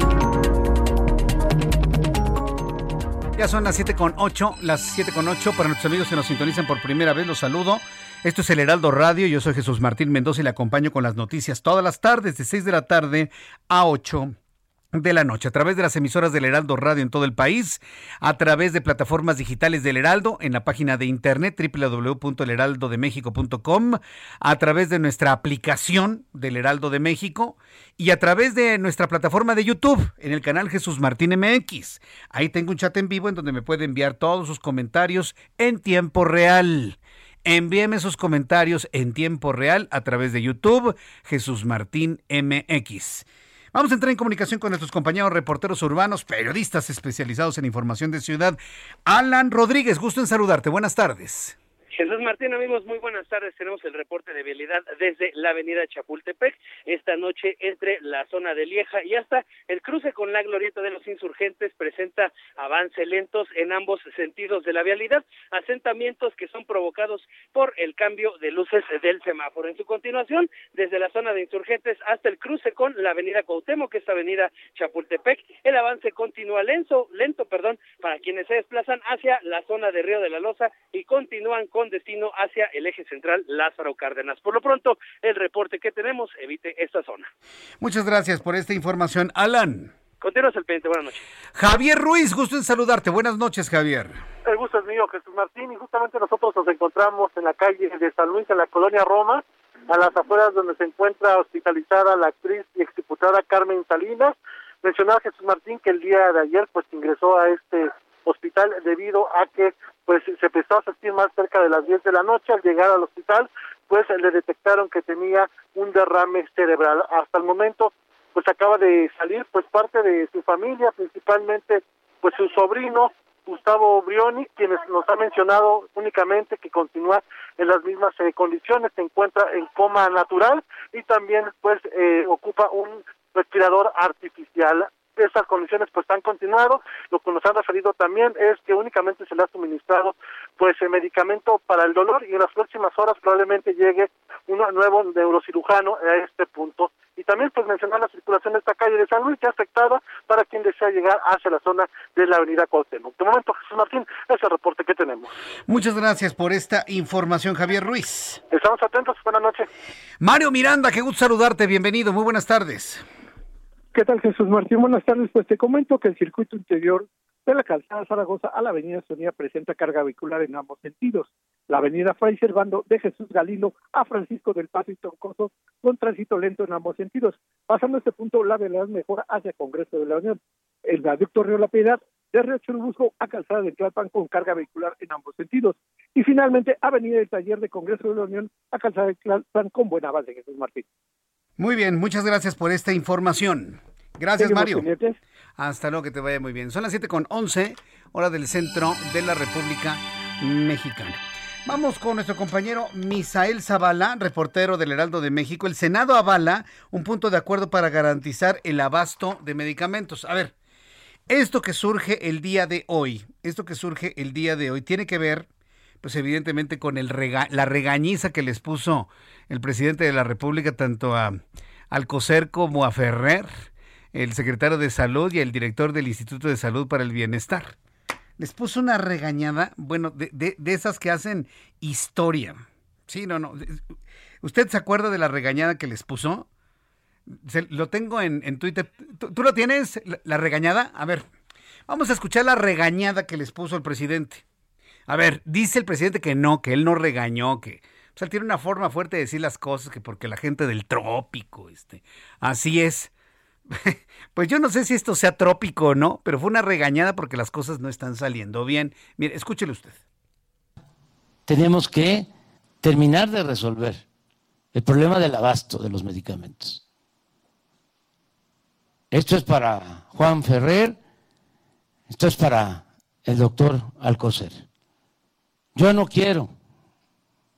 Son las 7 con 8, las 7 con 8 para nuestros amigos que nos sintonizan por primera vez. Los saludo. Esto es el Heraldo Radio. Yo soy Jesús Martín Mendoza y le acompaño con las noticias todas las tardes de 6 de la tarde a 8 de la noche a través de las emisoras del Heraldo Radio en todo el país, a través de plataformas digitales del Heraldo en la página de internet www.elheraldodemexico.com, a través de nuestra aplicación del Heraldo de México y a través de nuestra plataforma de YouTube en el canal Jesús Martín MX. Ahí tengo un chat en vivo en donde me puede enviar todos sus comentarios en tiempo real. Envíeme sus comentarios en tiempo real a través de YouTube Jesús Martín MX. Vamos a entrar en comunicación con nuestros compañeros reporteros urbanos, periodistas especializados en información de ciudad. Alan Rodríguez, gusto en saludarte. Buenas tardes. Jesús Martín, amigos, muy buenas tardes. Tenemos el reporte de vialidad desde la avenida Chapultepec, esta noche entre la zona de Lieja y hasta el cruce con la glorieta de los insurgentes presenta avance lentos en ambos sentidos de la vialidad, asentamientos que son provocados por el cambio de luces del semáforo. En su continuación, desde la zona de insurgentes hasta el cruce con la avenida Cuauhtémoc, que es avenida Chapultepec, el avance continúa lento, lento, perdón, para quienes se desplazan hacia la zona de Río de la Loza y continúan con destino hacia el eje central Lázaro Cárdenas. Por lo pronto, el reporte que tenemos evite esta zona. Muchas gracias por esta información, Alan. Continuas el pendiente, buenas noches. Javier Ruiz, gusto en saludarte. Buenas noches, Javier. El gusto es mío, Jesús Martín, y justamente nosotros nos encontramos en la calle de San Luis, en la colonia Roma, a las afueras donde se encuentra hospitalizada la actriz y exdiputada Carmen Salinas. Mencionaba Jesús Martín que el día de ayer pues ingresó a este hospital debido a que pues se empezó a sentir más cerca de las 10 de la noche. Al llegar al hospital pues le detectaron que tenía un derrame cerebral. Hasta el momento pues acaba de salir pues parte de su familia principalmente pues su sobrino Gustavo Brioni quienes nos ha mencionado únicamente que continúa en las mismas eh, condiciones se encuentra en coma natural y también pues eh, ocupa un respirador artificial esas condiciones pues han continuado. Lo que nos han referido también es que únicamente se le ha suministrado pues el medicamento para el dolor y en las próximas horas probablemente llegue un nuevo neurocirujano a este punto. Y también pues mencionar la circulación de esta calle de San Luis que afectada para quien desea llegar hacia la zona de la avenida Cuauhtémoc. De momento, Jesús Martín, ese es el reporte que tenemos. Muchas gracias por esta información, Javier Ruiz. Estamos atentos, buenas noches. Mario Miranda, qué gusto saludarte, bienvenido, muy buenas tardes. ¿Qué tal Jesús Martín? Buenas tardes. Pues te comento que el circuito interior de la calzada Zaragoza a la avenida Sonía presenta carga vehicular en ambos sentidos. La avenida Fray Servando de Jesús Galilo a Francisco del Paso y Troncoso con tránsito lento en ambos sentidos. Pasando este punto, la velocidad mejora hacia Congreso de la Unión. El viaducto Río La Piedad de Río Churubusco a Calzada de Tlalpan con carga vehicular en ambos sentidos. Y finalmente, Avenida del Taller de Congreso de la Unión a Calzada de Tlalpan con buena base, Jesús Martín. Muy bien, muchas gracias por esta información. Gracias, Mario. Hasta luego, que te vaya muy bien. Son las 7 con 11, hora del centro de la República Mexicana. Vamos con nuestro compañero Misael Zavala, reportero del Heraldo de México. El Senado avala un punto de acuerdo para garantizar el abasto de medicamentos. A ver, esto que surge el día de hoy, esto que surge el día de hoy, tiene que ver, pues evidentemente, con el la regañiza que les puso el presidente de la República tanto a Alcocer como a Ferrer, el secretario de Salud y el director del Instituto de Salud para el Bienestar. Les puso una regañada, bueno, de, esas que hacen historia. Sí, no, no. ¿Usted se acuerda de la regañada que les puso? lo tengo en, Twitter. ¿Tú, lo tienes, la regañada? A ver, vamos a escuchar la regañada que les puso el presidente. A ver, dice el presidente que no, que él no regañó, que o sea, tiene una forma fuerte de decir las cosas que porque la gente del trópico, este, así es. Pues yo no sé si esto sea trópico o no, pero fue una regañada porque las cosas no están saliendo bien. Mire, escúchele usted. Tenemos que terminar de resolver el problema del abasto de los medicamentos. Esto es para Juan Ferrer, esto es para el doctor Alcocer. Yo no quiero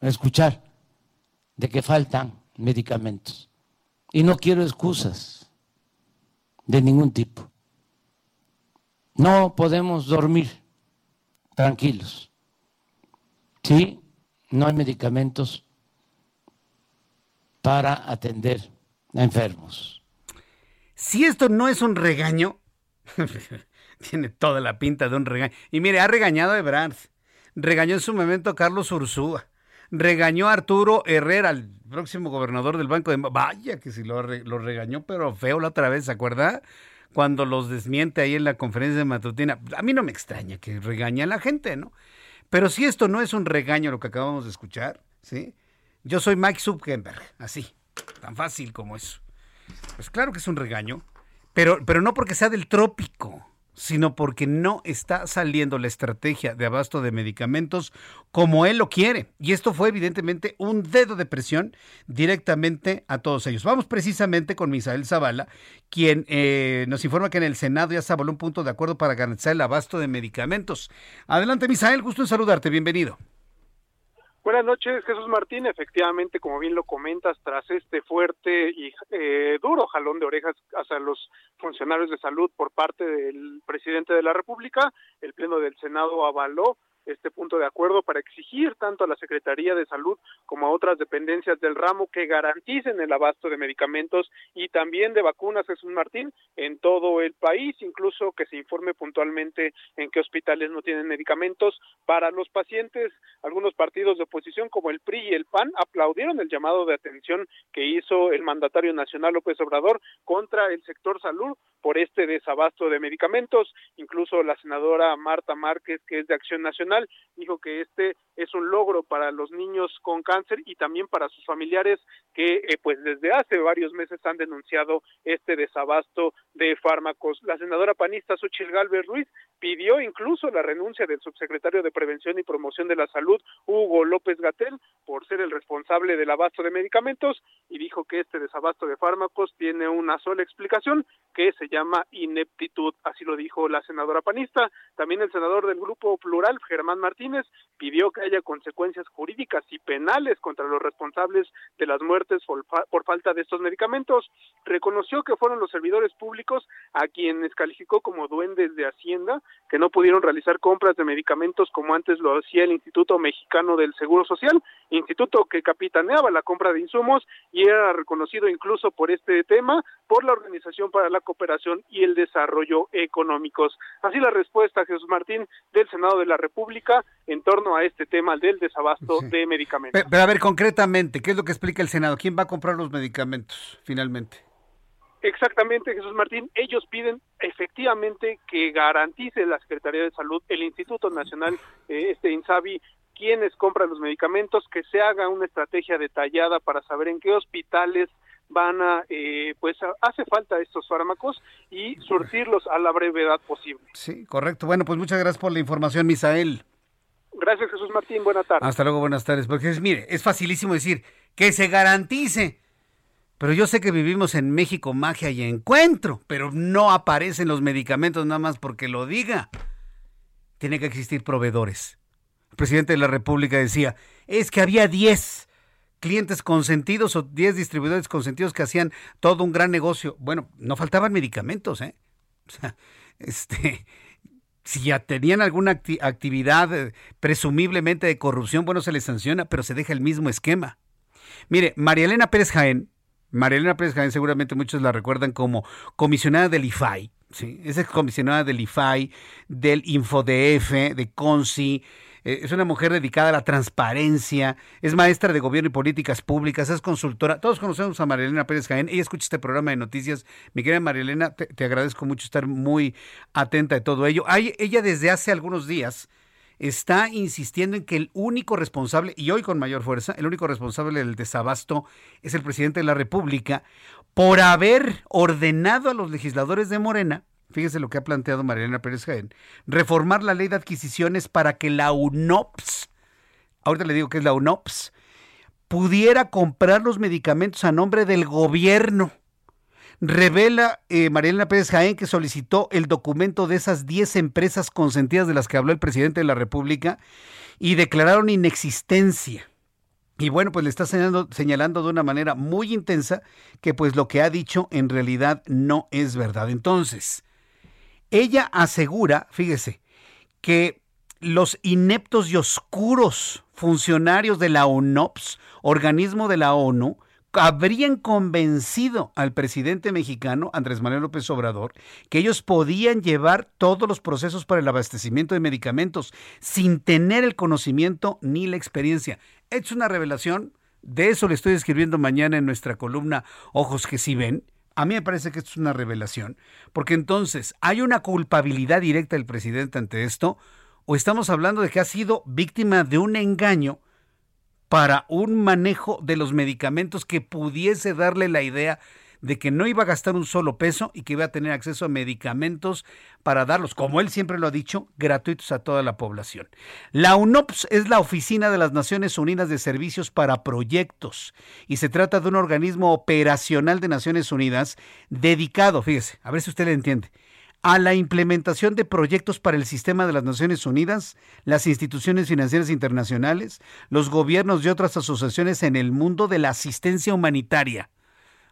escuchar de que faltan medicamentos y no quiero excusas de ningún tipo. No podemos dormir tranquilos. Si no hay medicamentos para atender a enfermos. Si esto no es un regaño, tiene toda la pinta de un regaño. Y mire, ha regañado a Ebrard, regañó en su momento a Carlos Ursúa, regañó a Arturo Herrera, el próximo gobernador del Banco de... Vaya que si lo, lo regañó, pero feo la otra vez, ¿se acuerda? Cuando los desmiente ahí en la conferencia de matutina. A mí no me extraña que regañe a la gente, ¿no? Pero si esto no es un regaño lo que acabamos de escuchar, ¿sí? Yo soy Mike Zuckerberg, así, tan fácil como eso. Pues claro que es un regaño, pero, pero no porque sea del trópico, sino porque no está saliendo la estrategia de abasto de medicamentos como él lo quiere. Y esto fue evidentemente un dedo de presión directamente a todos ellos. Vamos precisamente con Misael Zavala, quien eh, nos informa que en el Senado ya se avaló un punto de acuerdo para garantizar el abasto de medicamentos. Adelante, Misael, gusto en saludarte, bienvenido. Buenas noches, Jesús Martín. Efectivamente, como bien lo comentas, tras este fuerte y eh, duro jalón de orejas hacia los funcionarios de salud por parte del presidente de la República, el Pleno del Senado avaló este punto de acuerdo para exigir tanto a la Secretaría de Salud como a otras dependencias del ramo que garanticen el abasto de medicamentos y también de vacunas, Jesús Martín, en todo el país, incluso que se informe puntualmente en qué hospitales no tienen medicamentos para los pacientes. Algunos partidos de oposición como el PRI y el PAN aplaudieron el llamado de atención que hizo el mandatario nacional López Obrador contra el sector salud por este desabasto de medicamentos. Incluso la senadora Marta Márquez, que es de Acción Nacional, dijo que este es un logro para los niños con cáncer y también para sus familiares que eh, pues desde hace varios meses han denunciado este desabasto de fármacos. La senadora panista Xochitl Galvez Ruiz pidió incluso la renuncia del subsecretario de Prevención y Promoción de la Salud, Hugo López Gatel, por ser el responsable del abasto de medicamentos y dijo que este desabasto de fármacos tiene una sola explicación, que se llama ineptitud, así lo dijo la senadora panista. También el senador del Grupo Plural, Germán Martínez, pidió que haya consecuencias jurídicas y penales contra los responsables de las muertes por, por falta de estos medicamentos. Reconoció que fueron los servidores públicos a quienes calificó como duendes de Hacienda, que no pudieron realizar compras de medicamentos como antes lo hacía el Instituto Mexicano del Seguro Social, instituto que capitaneaba la compra de insumos y era reconocido incluso por este tema por la Organización para la Cooperación y el Desarrollo Económicos. Así la respuesta, Jesús Martín, del Senado de la República en torno a este tema del desabasto de medicamentos. Pero, pero, a ver, concretamente, ¿qué es lo que explica el Senado? ¿Quién va a comprar los medicamentos finalmente? Exactamente, Jesús Martín. Ellos piden efectivamente que garantice la Secretaría de Salud, el Instituto Nacional, eh, este INSABI, quienes compran los medicamentos, que se haga una estrategia detallada para saber en qué hospitales van a, eh, pues hace falta estos fármacos y surtirlos a la brevedad posible. Sí, correcto. Bueno, pues muchas gracias por la información, Misael. Gracias, Jesús Martín. Buenas tardes. Hasta luego, buenas tardes. Porque es, mire, es facilísimo decir que se garantice. Pero yo sé que vivimos en México magia y encuentro, pero no aparecen los medicamentos nada más porque lo diga. Tiene que existir proveedores. El presidente de la República decía, es que había 10 clientes consentidos o 10 distribuidores consentidos que hacían todo un gran negocio. Bueno, no faltaban medicamentos, ¿eh? O sea, este, si ya tenían alguna acti actividad eh, presumiblemente de corrupción, bueno, se les sanciona, pero se deja el mismo esquema. Mire, María Elena Pérez Jaén, María Elena Pérez Jaén seguramente muchos la recuerdan como comisionada del IFAI, ¿sí? Es comisionada del IFAI, del InfoDF, de CONSI, eh, es una mujer dedicada a la transparencia, es maestra de gobierno y políticas públicas, es consultora. Todos conocemos a Marilena Pérez Jaén, ella escucha este programa de noticias. Mi querida Marilena, te, te agradezco mucho estar muy atenta de todo ello. Hay, ella desde hace algunos días está insistiendo en que el único responsable, y hoy con mayor fuerza, el único responsable del desabasto es el presidente de la República, por haber ordenado a los legisladores de Morena, fíjese lo que ha planteado Mariana Pérez Jaén, reformar la ley de adquisiciones para que la UNOPS, ahorita le digo que es la UNOPS, pudiera comprar los medicamentos a nombre del gobierno revela eh, Marielena Pérez Jaén que solicitó el documento de esas 10 empresas consentidas de las que habló el presidente de la República y declararon inexistencia. Y bueno, pues le está señalando, señalando de una manera muy intensa que pues lo que ha dicho en realidad no es verdad. Entonces, ella asegura, fíjese, que los ineptos y oscuros funcionarios de la ONOPS, organismo de la ONU, habrían convencido al presidente mexicano, Andrés Manuel López Obrador, que ellos podían llevar todos los procesos para el abastecimiento de medicamentos sin tener el conocimiento ni la experiencia. Es una revelación, de eso le estoy escribiendo mañana en nuestra columna Ojos que sí ven. A mí me parece que esto es una revelación, porque entonces hay una culpabilidad directa del presidente ante esto, o estamos hablando de que ha sido víctima de un engaño para un manejo de los medicamentos que pudiese darle la idea de que no iba a gastar un solo peso y que iba a tener acceso a medicamentos para darlos, como él siempre lo ha dicho, gratuitos a toda la población. La UNOPS es la Oficina de las Naciones Unidas de Servicios para Proyectos y se trata de un organismo operacional de Naciones Unidas dedicado, fíjese, a ver si usted le entiende, a la implementación de proyectos para el sistema de las Naciones Unidas, las instituciones financieras internacionales, los gobiernos y otras asociaciones en el mundo de la asistencia humanitaria.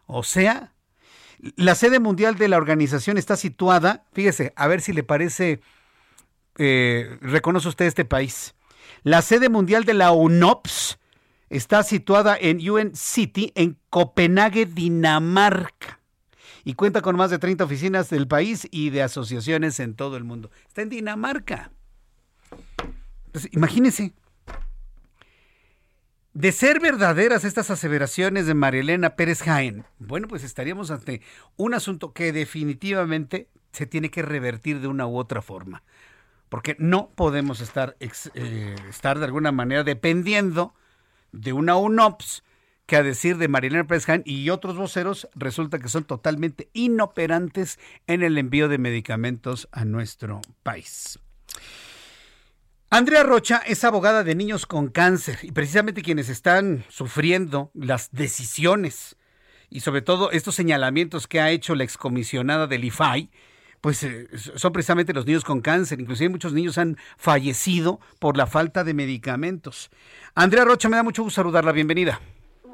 O sea, la sede mundial de la organización está situada, fíjese, a ver si le parece, eh, reconoce usted este país. La sede mundial de la UNOPS está situada en UN City, en Copenhague, Dinamarca y cuenta con más de 30 oficinas del país y de asociaciones en todo el mundo. Está en Dinamarca. Imagínense. De ser verdaderas estas aseveraciones de Marielena Pérez Jaén, bueno, pues estaríamos ante un asunto que definitivamente se tiene que revertir de una u otra forma. Porque no podemos estar, eh, estar de alguna manera dependiendo de una UNOPS que a decir de Marilena Pérez y otros voceros, resulta que son totalmente inoperantes en el envío de medicamentos a nuestro país. Andrea Rocha es abogada de niños con cáncer y precisamente quienes están sufriendo las decisiones y sobre todo estos señalamientos que ha hecho la excomisionada del IFAI, pues eh, son precisamente los niños con cáncer. Inclusive muchos niños han fallecido por la falta de medicamentos. Andrea Rocha, me da mucho gusto saludarla. Bienvenida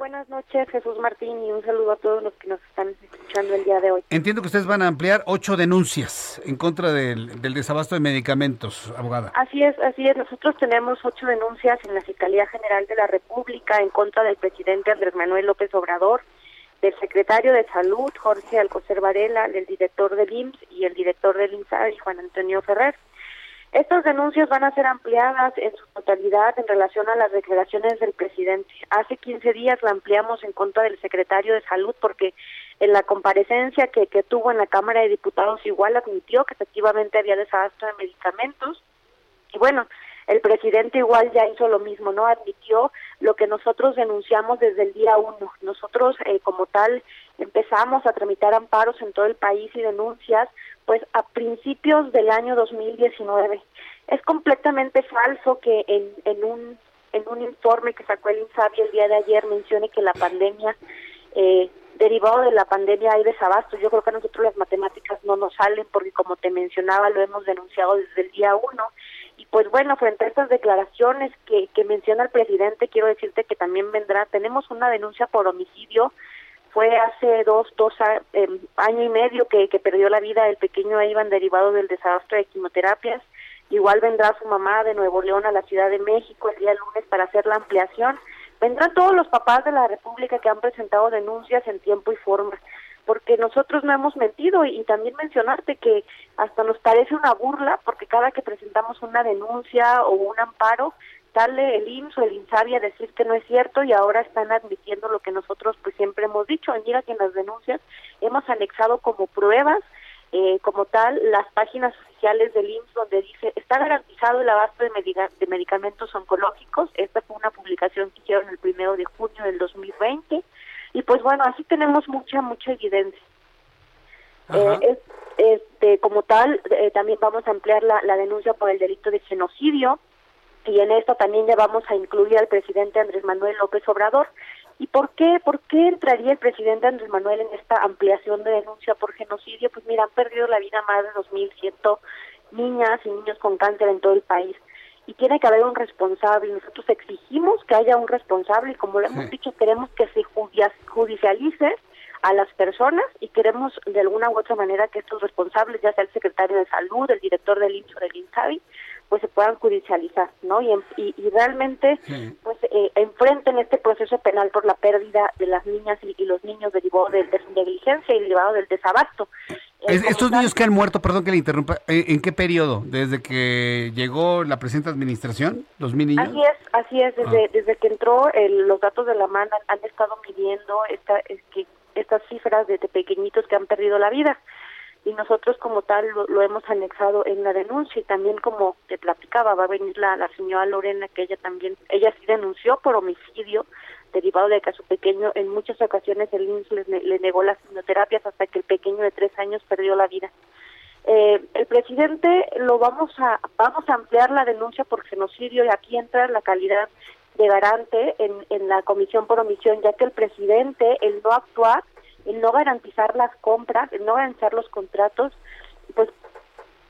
buenas noches, Jesús Martín, y un saludo a todos los que nos están escuchando el día de hoy. Entiendo que ustedes van a ampliar ocho denuncias en contra del, desabasto de medicamentos, abogada. Así es, así es. Nosotros tenemos ocho denuncias en la Fiscalía General de la República en contra del presidente Andrés Manuel López Obrador, del secretario de Salud, Jorge Alcocer Varela, del director del IMSS y el director del INSABI, Juan Antonio Ferrer. Estas denuncias van a ser ampliadas en su totalidad en relación a las declaraciones del presidente. Hace 15 días la ampliamos en contra del secretario de Salud porque en la comparecencia que, que tuvo en la Cámara de Diputados igual admitió que efectivamente había desabasto de medicamentos. Y bueno, el presidente igual ya hizo lo mismo, ¿no? Admitió lo que nosotros denunciamos desde el día uno. Nosotros, eh, como tal, empezamos a tramitar amparos en todo el país y denuncias pues a principios del año 2019. Es completamente falso que en, en un en un informe que sacó el INSABI el día de ayer mencione que la pandemia eh, derivado de la pandemia hay desabasto. Yo creo que a nosotros las matemáticas no nos salen porque como te mencionaba lo hemos denunciado desde el día uno. Y pues bueno, frente a estas declaraciones que, que menciona el presidente, quiero decirte que también vendrá, tenemos una denuncia por homicidio fue hace dos, dos em, año y medio que, que perdió la vida el pequeño Iván derivado del desastre de quimioterapias. Igual vendrá su mamá de Nuevo León a la Ciudad de México el día lunes para hacer la ampliación. Vendrán todos los papás de la República que han presentado denuncias en tiempo y forma, porque nosotros no hemos mentido y también mencionarte que hasta nos parece una burla porque cada que presentamos una denuncia o un amparo sale el IMSS o el INSABI a decir que no es cierto y ahora están admitiendo lo que nosotros pues siempre hemos dicho. Y mira que en las denuncias hemos anexado como pruebas eh, como tal las páginas oficiales del IMSS donde dice está garantizado el abasto de, de medicamentos oncológicos. Esta fue una publicación que hicieron el primero de junio del 2020 y pues bueno, así tenemos mucha, mucha evidencia. Eh, este, como tal, eh, también vamos a ampliar la, la denuncia por el delito de genocidio y en esto también ya vamos a incluir al presidente Andrés Manuel López Obrador. ¿Y por qué? ¿Por qué entraría el presidente Andrés Manuel en esta ampliación de denuncia por genocidio? Pues mira, han perdido la vida más de 2.100 niñas y niños con cáncer en todo el país. Y tiene que haber un responsable. Nosotros exigimos que haya un responsable y como lo hemos dicho, queremos que se judicialice a las personas y queremos de alguna u otra manera que estos responsables, ya sea el secretario de salud, el director del IMSS o del INSABI, pues se puedan judicializar, ¿no? Y, y, realmente, pues eh, enfrenten este proceso penal por la pérdida de las niñas y, los niños derivado de, de, su negligencia y derivado del desabasto. estos niños que han muerto, perdón que le interrumpa, ¿en, ¿en qué periodo? ¿Desde que llegó la presente administración? ¿Los mil niños? Así es, así es, desde, ah. desde que entró los datos de la mano han, estado midiendo esta, es que estas cifras de, pequeñitos que han perdido la vida y nosotros como tal lo, hemos anexado en la denuncia y también como te platicaba va a venir la, la señora Lorena que ella también ella sí denunció por homicidio derivado de que a su pequeño en muchas ocasiones el INS le, negó las quimioterapias hasta que el pequeño de tres años perdió la vida. Eh, el presidente lo vamos a vamos a ampliar la denuncia por genocidio y aquí entra la calidad de garante en, en la comisión por omisión, ya que el presidente, el no actuar, el no garantizar las compras, el no garantizar los contratos, pues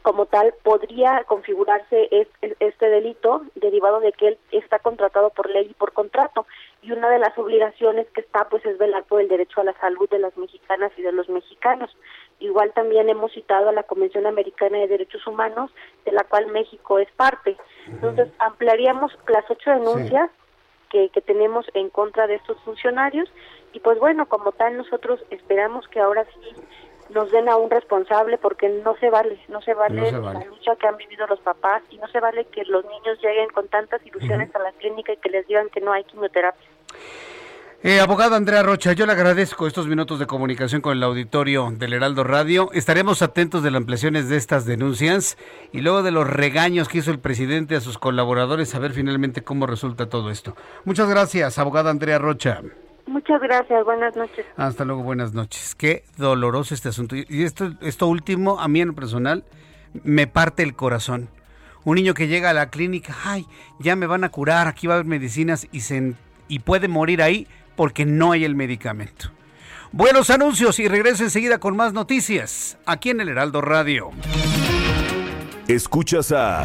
como tal podría configurarse este delito derivado de que él está contratado por ley y por contrato y una de las obligaciones que está pues es velar por el derecho a la salud de las mexicanas y de los mexicanos. Igual también hemos citado a la Convención Americana de Derechos Humanos de la cual México es parte. Entonces ampliaríamos las ocho denuncias que, tenemos en contra de estos funcionarios y pues bueno, como tal nosotros esperamos que ahora sí nos den a un responsable porque no se vale, no se vale, la lucha que han vivido los papás y no se vale que los niños lleguen con tantas ilusiones a la clínica y que les digan que no hay quimioterapia. Eh, abogada Andrea Rocha, yo le agradezco estos minutos de comunicación con el auditorio del Heraldo Radio. Estaremos atentos de las ampliaciones de estas denuncias y luego de los regaños que hizo el presidente a sus colaboradores, a ver finalmente cómo resulta todo esto. Muchas gracias, abogada Andrea Rocha. Muchas gracias, buenas noches. Hasta luego, buenas noches. Qué doloroso este asunto. Y esto, esto último, a mí en lo personal, me parte el corazón. Un niño que llega a la clínica, ay, ya me van a curar, aquí va a haber medicinas y, se, y puede morir ahí porque no hay el medicamento. Buenos anuncios y regreso enseguida con más noticias aquí en el Heraldo Radio. Escuchas a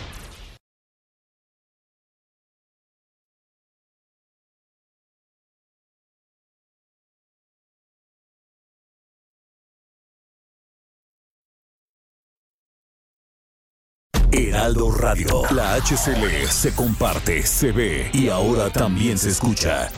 Heraldo Radio. La HCL se comparte, se ve y ahora también se escucha.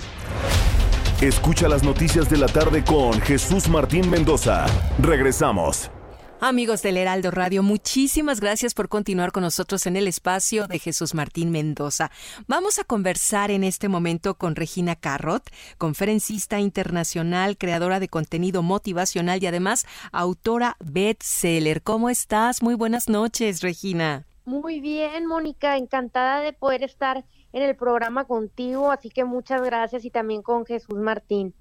Escucha las noticias de la tarde con Jesús Martín Mendoza. Regresamos. Amigos del Heraldo Radio, muchísimas gracias por continuar con nosotros en el espacio de Jesús Martín Mendoza. Vamos a conversar en este momento con Regina Carrot, conferencista internacional, creadora de contenido motivacional y además autora bestseller. ¿Cómo estás? Muy buenas noches, Regina. Muy bien, Mónica, encantada de poder estar en el programa contigo, así que muchas gracias y también con Jesús Martín.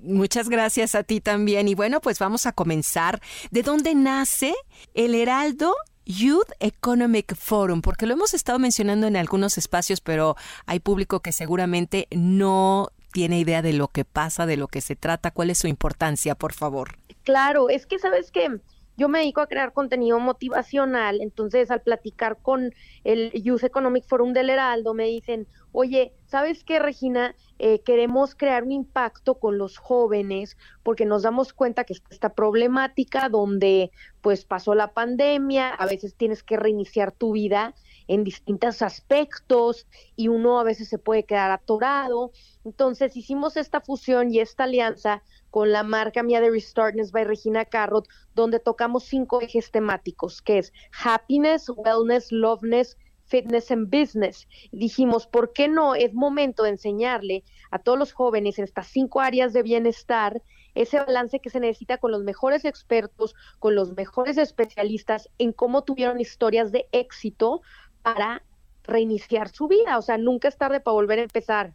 Muchas gracias a ti también. Y bueno, pues vamos a comenzar. ¿De dónde nace el Heraldo Youth Economic Forum, porque lo hemos estado mencionando en algunos espacios, pero hay público que seguramente no tiene idea de lo que pasa, de lo que se trata, cuál es su importancia, por favor. Claro, es que sabes que yo me dedico a crear contenido motivacional, entonces al platicar con el Youth Economic Forum del Heraldo me dicen, oye, ¿sabes qué, Regina? Eh, queremos crear un impacto con los jóvenes porque nos damos cuenta que esta problemática donde pues pasó la pandemia, a veces tienes que reiniciar tu vida en distintos aspectos y uno a veces se puede quedar atorado. Entonces hicimos esta fusión y esta alianza con la marca mía de Restartness by Regina Carrot, donde tocamos cinco ejes temáticos, que es happiness, wellness, loveness, fitness and business. Dijimos, ¿por qué no? Es momento de enseñarle a todos los jóvenes en estas cinco áreas de bienestar ese balance que se necesita con los mejores expertos, con los mejores especialistas en cómo tuvieron historias de éxito para reiniciar su vida. O sea, nunca es tarde para volver a empezar.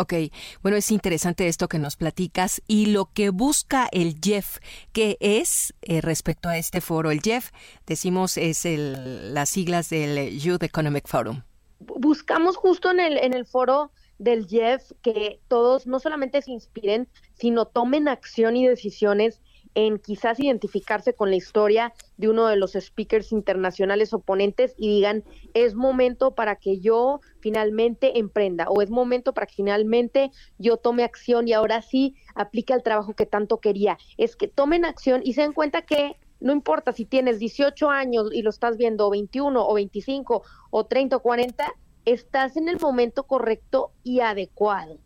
Ok, bueno, es interesante esto que nos platicas y lo que busca el Jeff, que es eh, respecto a este foro. El Jeff, decimos, es el, las siglas del Youth Economic Forum. Buscamos justo en el, en el foro del Jeff que todos no solamente se inspiren, sino tomen acción y decisiones en quizás identificarse con la historia de uno de los speakers internacionales oponentes y digan, es momento para que yo finalmente emprenda o es momento para que finalmente yo tome acción y ahora sí aplique el trabajo que tanto quería. Es que tomen acción y se den cuenta que no importa si tienes 18 años y lo estás viendo 21 o 25 o 30 o 40, estás en el momento correcto y adecuado.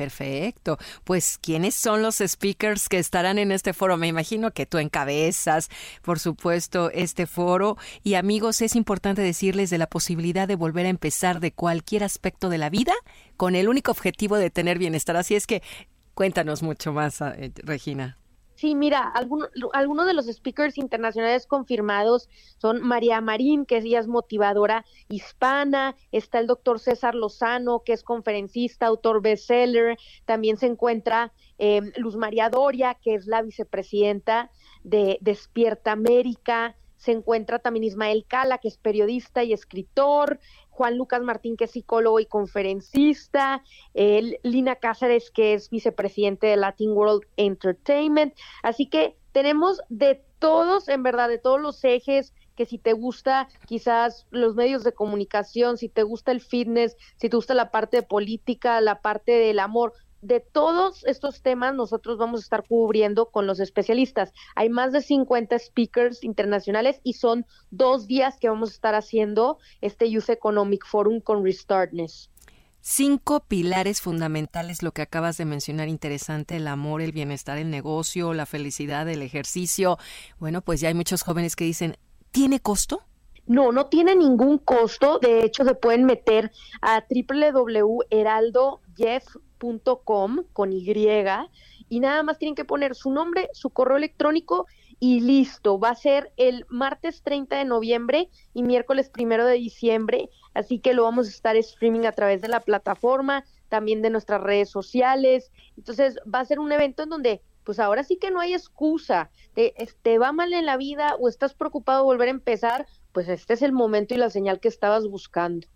Perfecto. Pues, ¿quiénes son los speakers que estarán en este foro? Me imagino que tú encabezas, por supuesto, este foro. Y amigos, es importante decirles de la posibilidad de volver a empezar de cualquier aspecto de la vida con el único objetivo de tener bienestar. Así es que cuéntanos mucho más, eh, Regina. Sí, mira, algunos de los speakers internacionales confirmados son María Marín, que ella es motivadora hispana, está el doctor César Lozano, que es conferencista, autor bestseller, también se encuentra em, Luz María Doria, que es la vicepresidenta de Despierta América, se encuentra también Ismael Cala, que es periodista y escritor, Juan Lucas Martín, que es psicólogo y conferencista, Lina Cáceres, que es vicepresidente de Latin World Entertainment. Así que tenemos de todos, en verdad, de todos los ejes que si te gusta quizás los medios de comunicación, si te gusta el fitness, si te gusta la parte de política, la parte del amor, de todos estos temas nosotros vamos a estar cubriendo con los especialistas. Hay más de 50 speakers internacionales y son dos días que vamos a estar haciendo este Youth Economic Forum con Restartness. Cinco pilares fundamentales, lo que acabas de mencionar, interesante, el amor, el bienestar, el negocio, la felicidad, el ejercicio. Bueno, pues ya hay muchos jóvenes que dicen, ¿tiene costo? No, no tiene ningún costo. De hecho, se pueden meter a www.heraldojeff.com com con Y y nada más tienen que poner su nombre, su correo electrónico y listo. Va a ser el martes 30 de noviembre y miércoles primero de diciembre, así que lo vamos a estar streaming a través de la plataforma, también de nuestras redes sociales. Entonces va a ser un evento en donde pues ahora sí que no hay excusa. Te, te va mal en la vida o estás preocupado de volver a empezar, pues este es el momento y la señal que estabas buscando.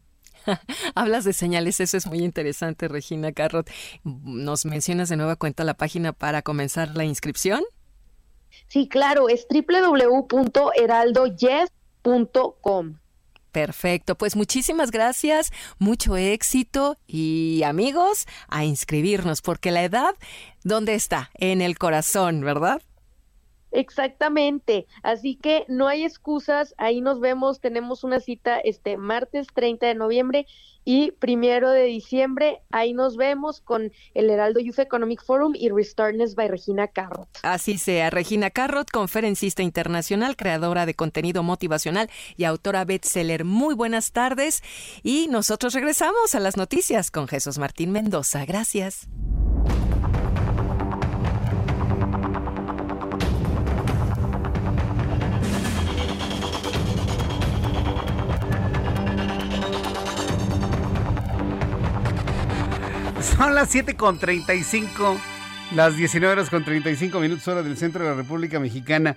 Hablas de señales, eso es muy interesante, Regina Carrot. ¿Nos mencionas de nueva cuenta la página para comenzar la inscripción? Sí, claro, es www.heraldoyes.com. Perfecto, pues muchísimas gracias, mucho éxito y amigos, a inscribirnos, porque la edad, ¿dónde está? En el corazón, ¿verdad? Exactamente, así que no hay excusas, ahí nos vemos, tenemos una cita este martes 30 de noviembre y primero de diciembre, ahí nos vemos con el Heraldo Youth Economic Forum y Restartness by Regina Carrot. Así sea, Regina Carrot, conferencista internacional, creadora de contenido motivacional y autora bestseller. Muy buenas tardes y nosotros regresamos a las noticias con Jesús Martín Mendoza. Gracias. Son las 7 con 35, las 19 horas con 35 minutos hora del centro de la República Mexicana.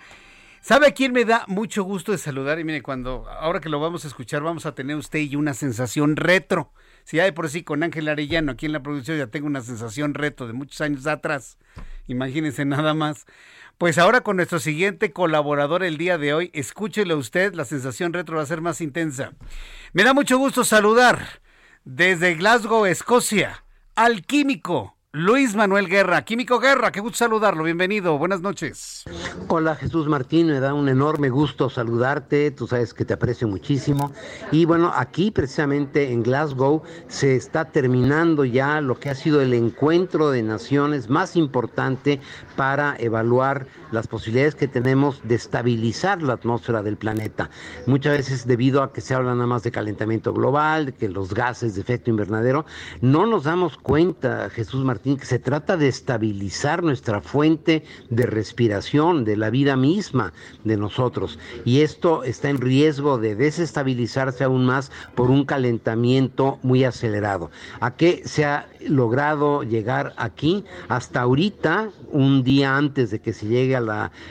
¿Sabe a quién me da mucho gusto de saludar? Y mire, cuando, ahora que lo vamos a escuchar, vamos a tener usted y una sensación retro. Si de por sí con Ángel Arellano aquí en la producción ya tengo una sensación retro de muchos años atrás. Imagínense nada más. Pues ahora con nuestro siguiente colaborador el día de hoy, escúchelo usted, la sensación retro va a ser más intensa. Me da mucho gusto saludar desde Glasgow, Escocia, al químico, Luis Manuel Guerra, Químico Guerra, qué gusto saludarlo, bienvenido, buenas noches. Hola Jesús Martín, me da un enorme gusto saludarte, tú sabes que te aprecio muchísimo. Y bueno, aquí precisamente en Glasgow se está terminando ya lo que ha sido el encuentro de naciones más importante para evaluar las posibilidades que tenemos de estabilizar la atmósfera del planeta. Muchas veces debido a que se habla nada más de calentamiento global, de que los gases de efecto invernadero, no nos damos cuenta, Jesús Martín, que se trata de estabilizar nuestra fuente de respiración, de la vida misma de nosotros. Y esto está en riesgo de desestabilizarse aún más por un calentamiento muy acelerado. ¿A qué se ha logrado llegar aquí? Hasta ahorita, un día antes de que se llegue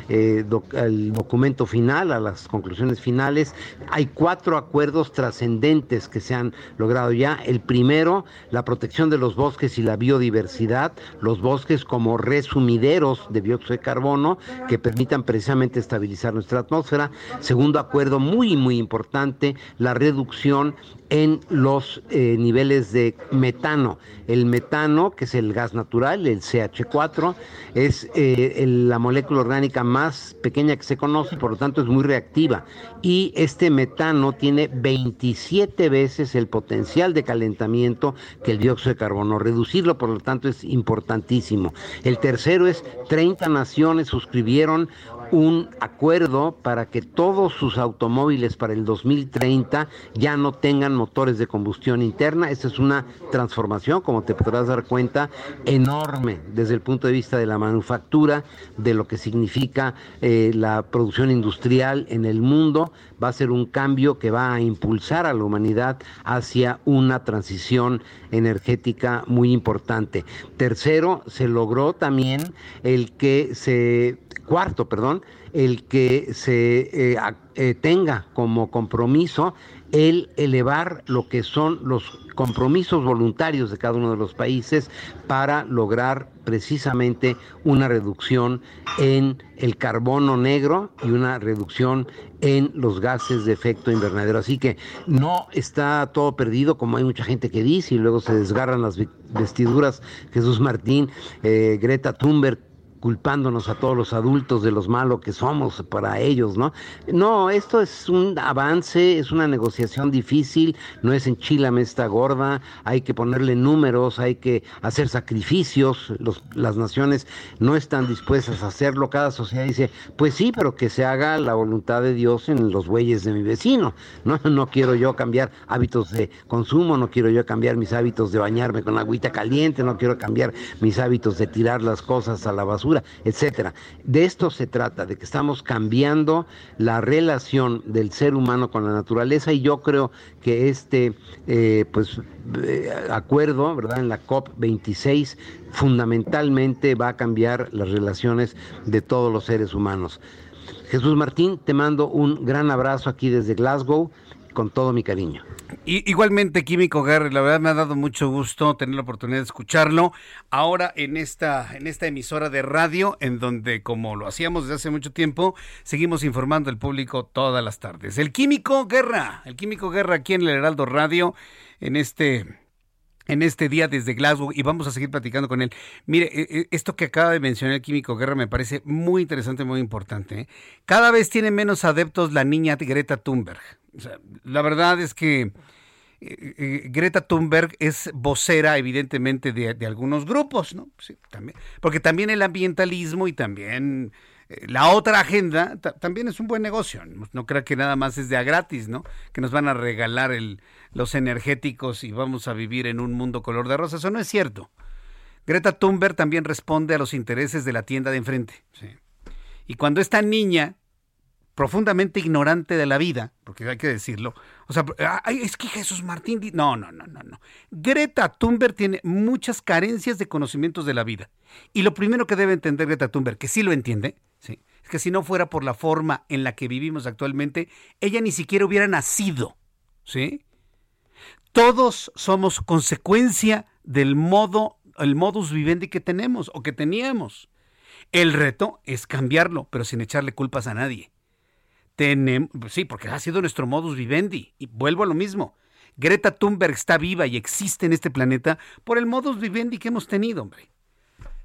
eh, al documento final, a las conclusiones finales, hay cuatro acuerdos trascendentes que se han logrado ya. El primero, la protección de los bosques y la biodiversidad, los bosques como resumideros de dióxido de carbono que permitan precisamente estabilizar nuestra atmósfera. Segundo acuerdo muy, muy importante, la reducción en los eh, niveles de metano. El metano, que es el gas natural, el CH4, es eh, la molécula orgánica más pequeña que se conoce, por lo tanto es muy reactiva. Y este metano tiene 27 veces el potencial de calentamiento que el dióxido de carbono. Reducirlo, por lo tanto, es importantísimo. El tercero es 30 naciones suscribieron un acuerdo para que todos sus automóviles para el 2030 ya no tengan motores de combustión interna. Esta es una transformación, como te podrás dar cuenta, enorme desde el punto de vista de la manufactura, de lo que significa eh, la producción industrial en el mundo. Va a ser un cambio que va a impulsar a la humanidad hacia una transición energética muy importante. Tercero, se logró también el que se cuarto, perdón, el que se eh, eh, tenga como compromiso el elevar lo que son los compromisos voluntarios de cada uno de los países para lograr precisamente una reducción en el carbono negro y una reducción en los gases de efecto invernadero. Así que no está todo perdido como hay mucha gente que dice y luego se desgarran las vestiduras. Jesús Martín, eh, Greta Thunberg culpándonos a todos los adultos de los malos que somos para ellos, ¿no? No, esto es un avance, es una negociación difícil, no es en Chile esta gorda, hay que ponerle números, hay que hacer sacrificios, las naciones no están dispuestas a hacerlo, cada sociedad dice, pues sí, pero que se haga la voluntad de Dios en los bueyes de mi vecino, ¿no? No quiero yo cambiar hábitos de consumo, no quiero yo cambiar mis hábitos de bañarme con agüita caliente, no quiero cambiar mis hábitos de tirar las cosas a la basura, etcétera. De esto se trata, de que estamos cambiando la relación del ser humano con la naturaleza y yo creo que este eh, pues eh, acuerdo, ¿verdad? En la COP 26 fundamentalmente va a cambiar las relaciones de todos los seres humanos. Jesús Martín, te mando un gran abrazo aquí desde Glasgow con todo mi cariño. Y, igualmente, Químico Gary, la verdad me ha dado mucho gusto tener la oportunidad de escucharlo ahora en esta, en esta emisora de radio, en donde, como lo hacíamos desde hace mucho tiempo, seguimos informando al público todas las tardes. El Químico Guerra, el Químico Guerra aquí en el Heraldo Radio, en este en este día desde Glasgow y vamos a seguir platicando con él. Mire, e, e, esto que acaba de mencionar el químico Guerra me parece muy interesante, muy importante. ¿eh? Cada vez tiene menos adeptos la niña Greta Thunberg la verdad es que eh, eh, Greta Thunberg es vocera, evidentemente, de, algunos grupos, ¿no? también, porque también el ambientalismo y también la otra agenda también es un buen negocio. No, crea que nada más es de a gratis, ¿no? Que nos van a regalar los energéticos y vamos a vivir en un mundo color de rosa. Eso no es cierto. Greta Thunberg también responde a los intereses de la tienda de enfrente. Y cuando esta niña profundamente ignorante de la vida, porque hay que decirlo. O sea, es que Jesús Martín... No, no, no, no, no. Greta Thunberg tiene muchas carencias de conocimientos de la vida. Y lo primero que debe entender Greta Thunberg, que sí lo entiende, es que si no fuera por la forma en la que vivimos actualmente, ella ni siquiera hubiera nacido. ¿sí? Todos somos consecuencia del modo, el modus vivendi que tenemos o que teníamos. El reto es cambiarlo, pero sin echarle culpas a nadie tenemos, sí, porque ha sido nuestro modus vivendi. Y vuelvo a lo mismo. Greta Thunberg está viva y existe en este planeta por el modus vivendi que hemos tenido, hombre.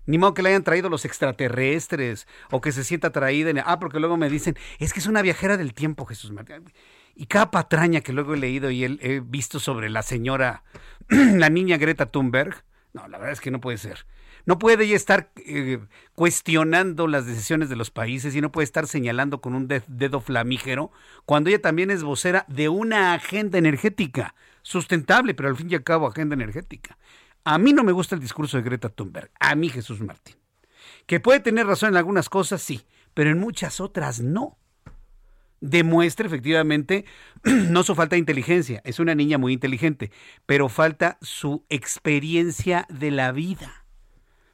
Ni modo que le hayan traído los extraterrestres o que se sienta traída. En... Ah, porque luego me dicen, es que es una viajera del tiempo, Jesús Martín. Y cada patraña que luego he leído y he visto sobre la señora, la niña Greta Thunberg, no, la verdad es que no puede ser. No puede ella estar eh, cuestionando las decisiones de los países y no puede estar señalando con un dedo flamígero cuando ella también es vocera de una agenda energética sustentable, pero al fin y al cabo agenda energética. A mí no me gusta el discurso de Greta Thunberg, a mí Jesús Martín. Que puede tener razón en algunas cosas, sí, pero en muchas otras no. Demuestra efectivamente no su falta de inteligencia, es una niña muy inteligente, pero falta su experiencia de la vida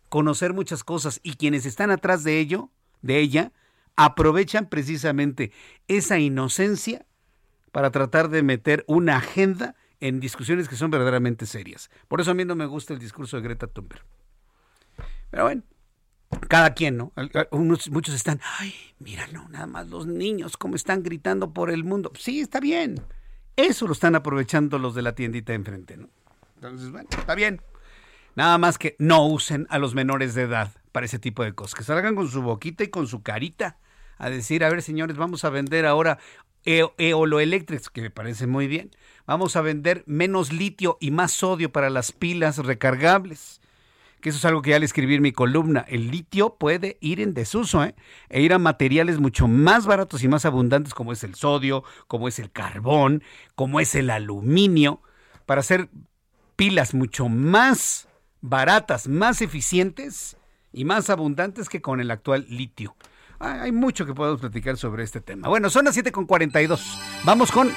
conocer muchas cosas y quienes están atrás de ello, de ella, aprovechan precisamente esa inocencia para tratar de meter una agenda en discusiones que son verdaderamente serias. Por eso a mí no me gusta el discurso de Greta Thunberg. Pero bueno, cada quien, ¿no? muchos están, ay, mira, no, nada más los niños, como están gritando por el mundo. Sí, está bien. Eso lo están aprovechando los de la tiendita enfrente, ¿no? Entonces, bueno, está bien. Nada más que no usen a los menores de edad para ese tipo de cosas. Que salgan con su boquita y con su carita a decir, a ver señores, vamos a vender ahora eoloeléctricos, que me parece muy bien. Vamos a vender menos litio y más sodio para las pilas recargables. Que eso es algo que ya le escribí en mi columna. El litio puede ir en desuso ¿eh? e ir a materiales mucho más baratos y más abundantes como es el sodio, como es el carbón, como es el aluminio, para hacer pilas mucho más baratas, más eficientes y más abundantes que con el actual litio. Hay mucho que podemos platicar sobre este tema. Bueno, son las 7.42. Vamos con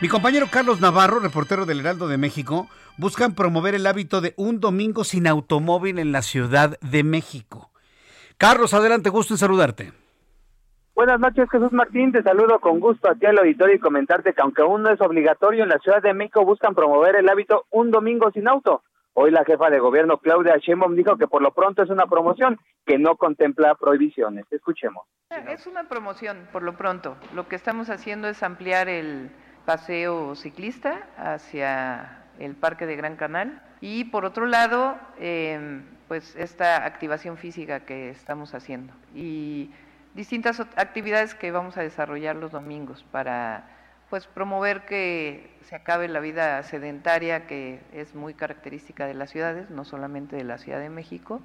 mi compañero Carlos Navarro, reportero del Heraldo de México. Buscan promover el hábito de un domingo sin automóvil en la Ciudad de México. Carlos, adelante, gusto en saludarte. Buenas noches, Jesús Martín. Te saludo con gusto aquí al auditorio y comentarte que aunque aún no es obligatorio, en la Ciudad de México buscan promover el hábito un domingo sin auto. Hoy la jefa de gobierno Claudia Sheinbaum dijo que por lo pronto es una promoción que no contempla prohibiciones. Escuchemos. Es una promoción por lo pronto. Lo que estamos haciendo es ampliar el paseo ciclista hacia el Parque de Gran Canal. Y por otro lado, em, pues esta activación física que estamos haciendo. Y distintas actividades que vamos a desarrollar los domingos para pues promover que se acabe la vida sedentaria que es muy característica de las ciudades, no solamente de la Ciudad de México,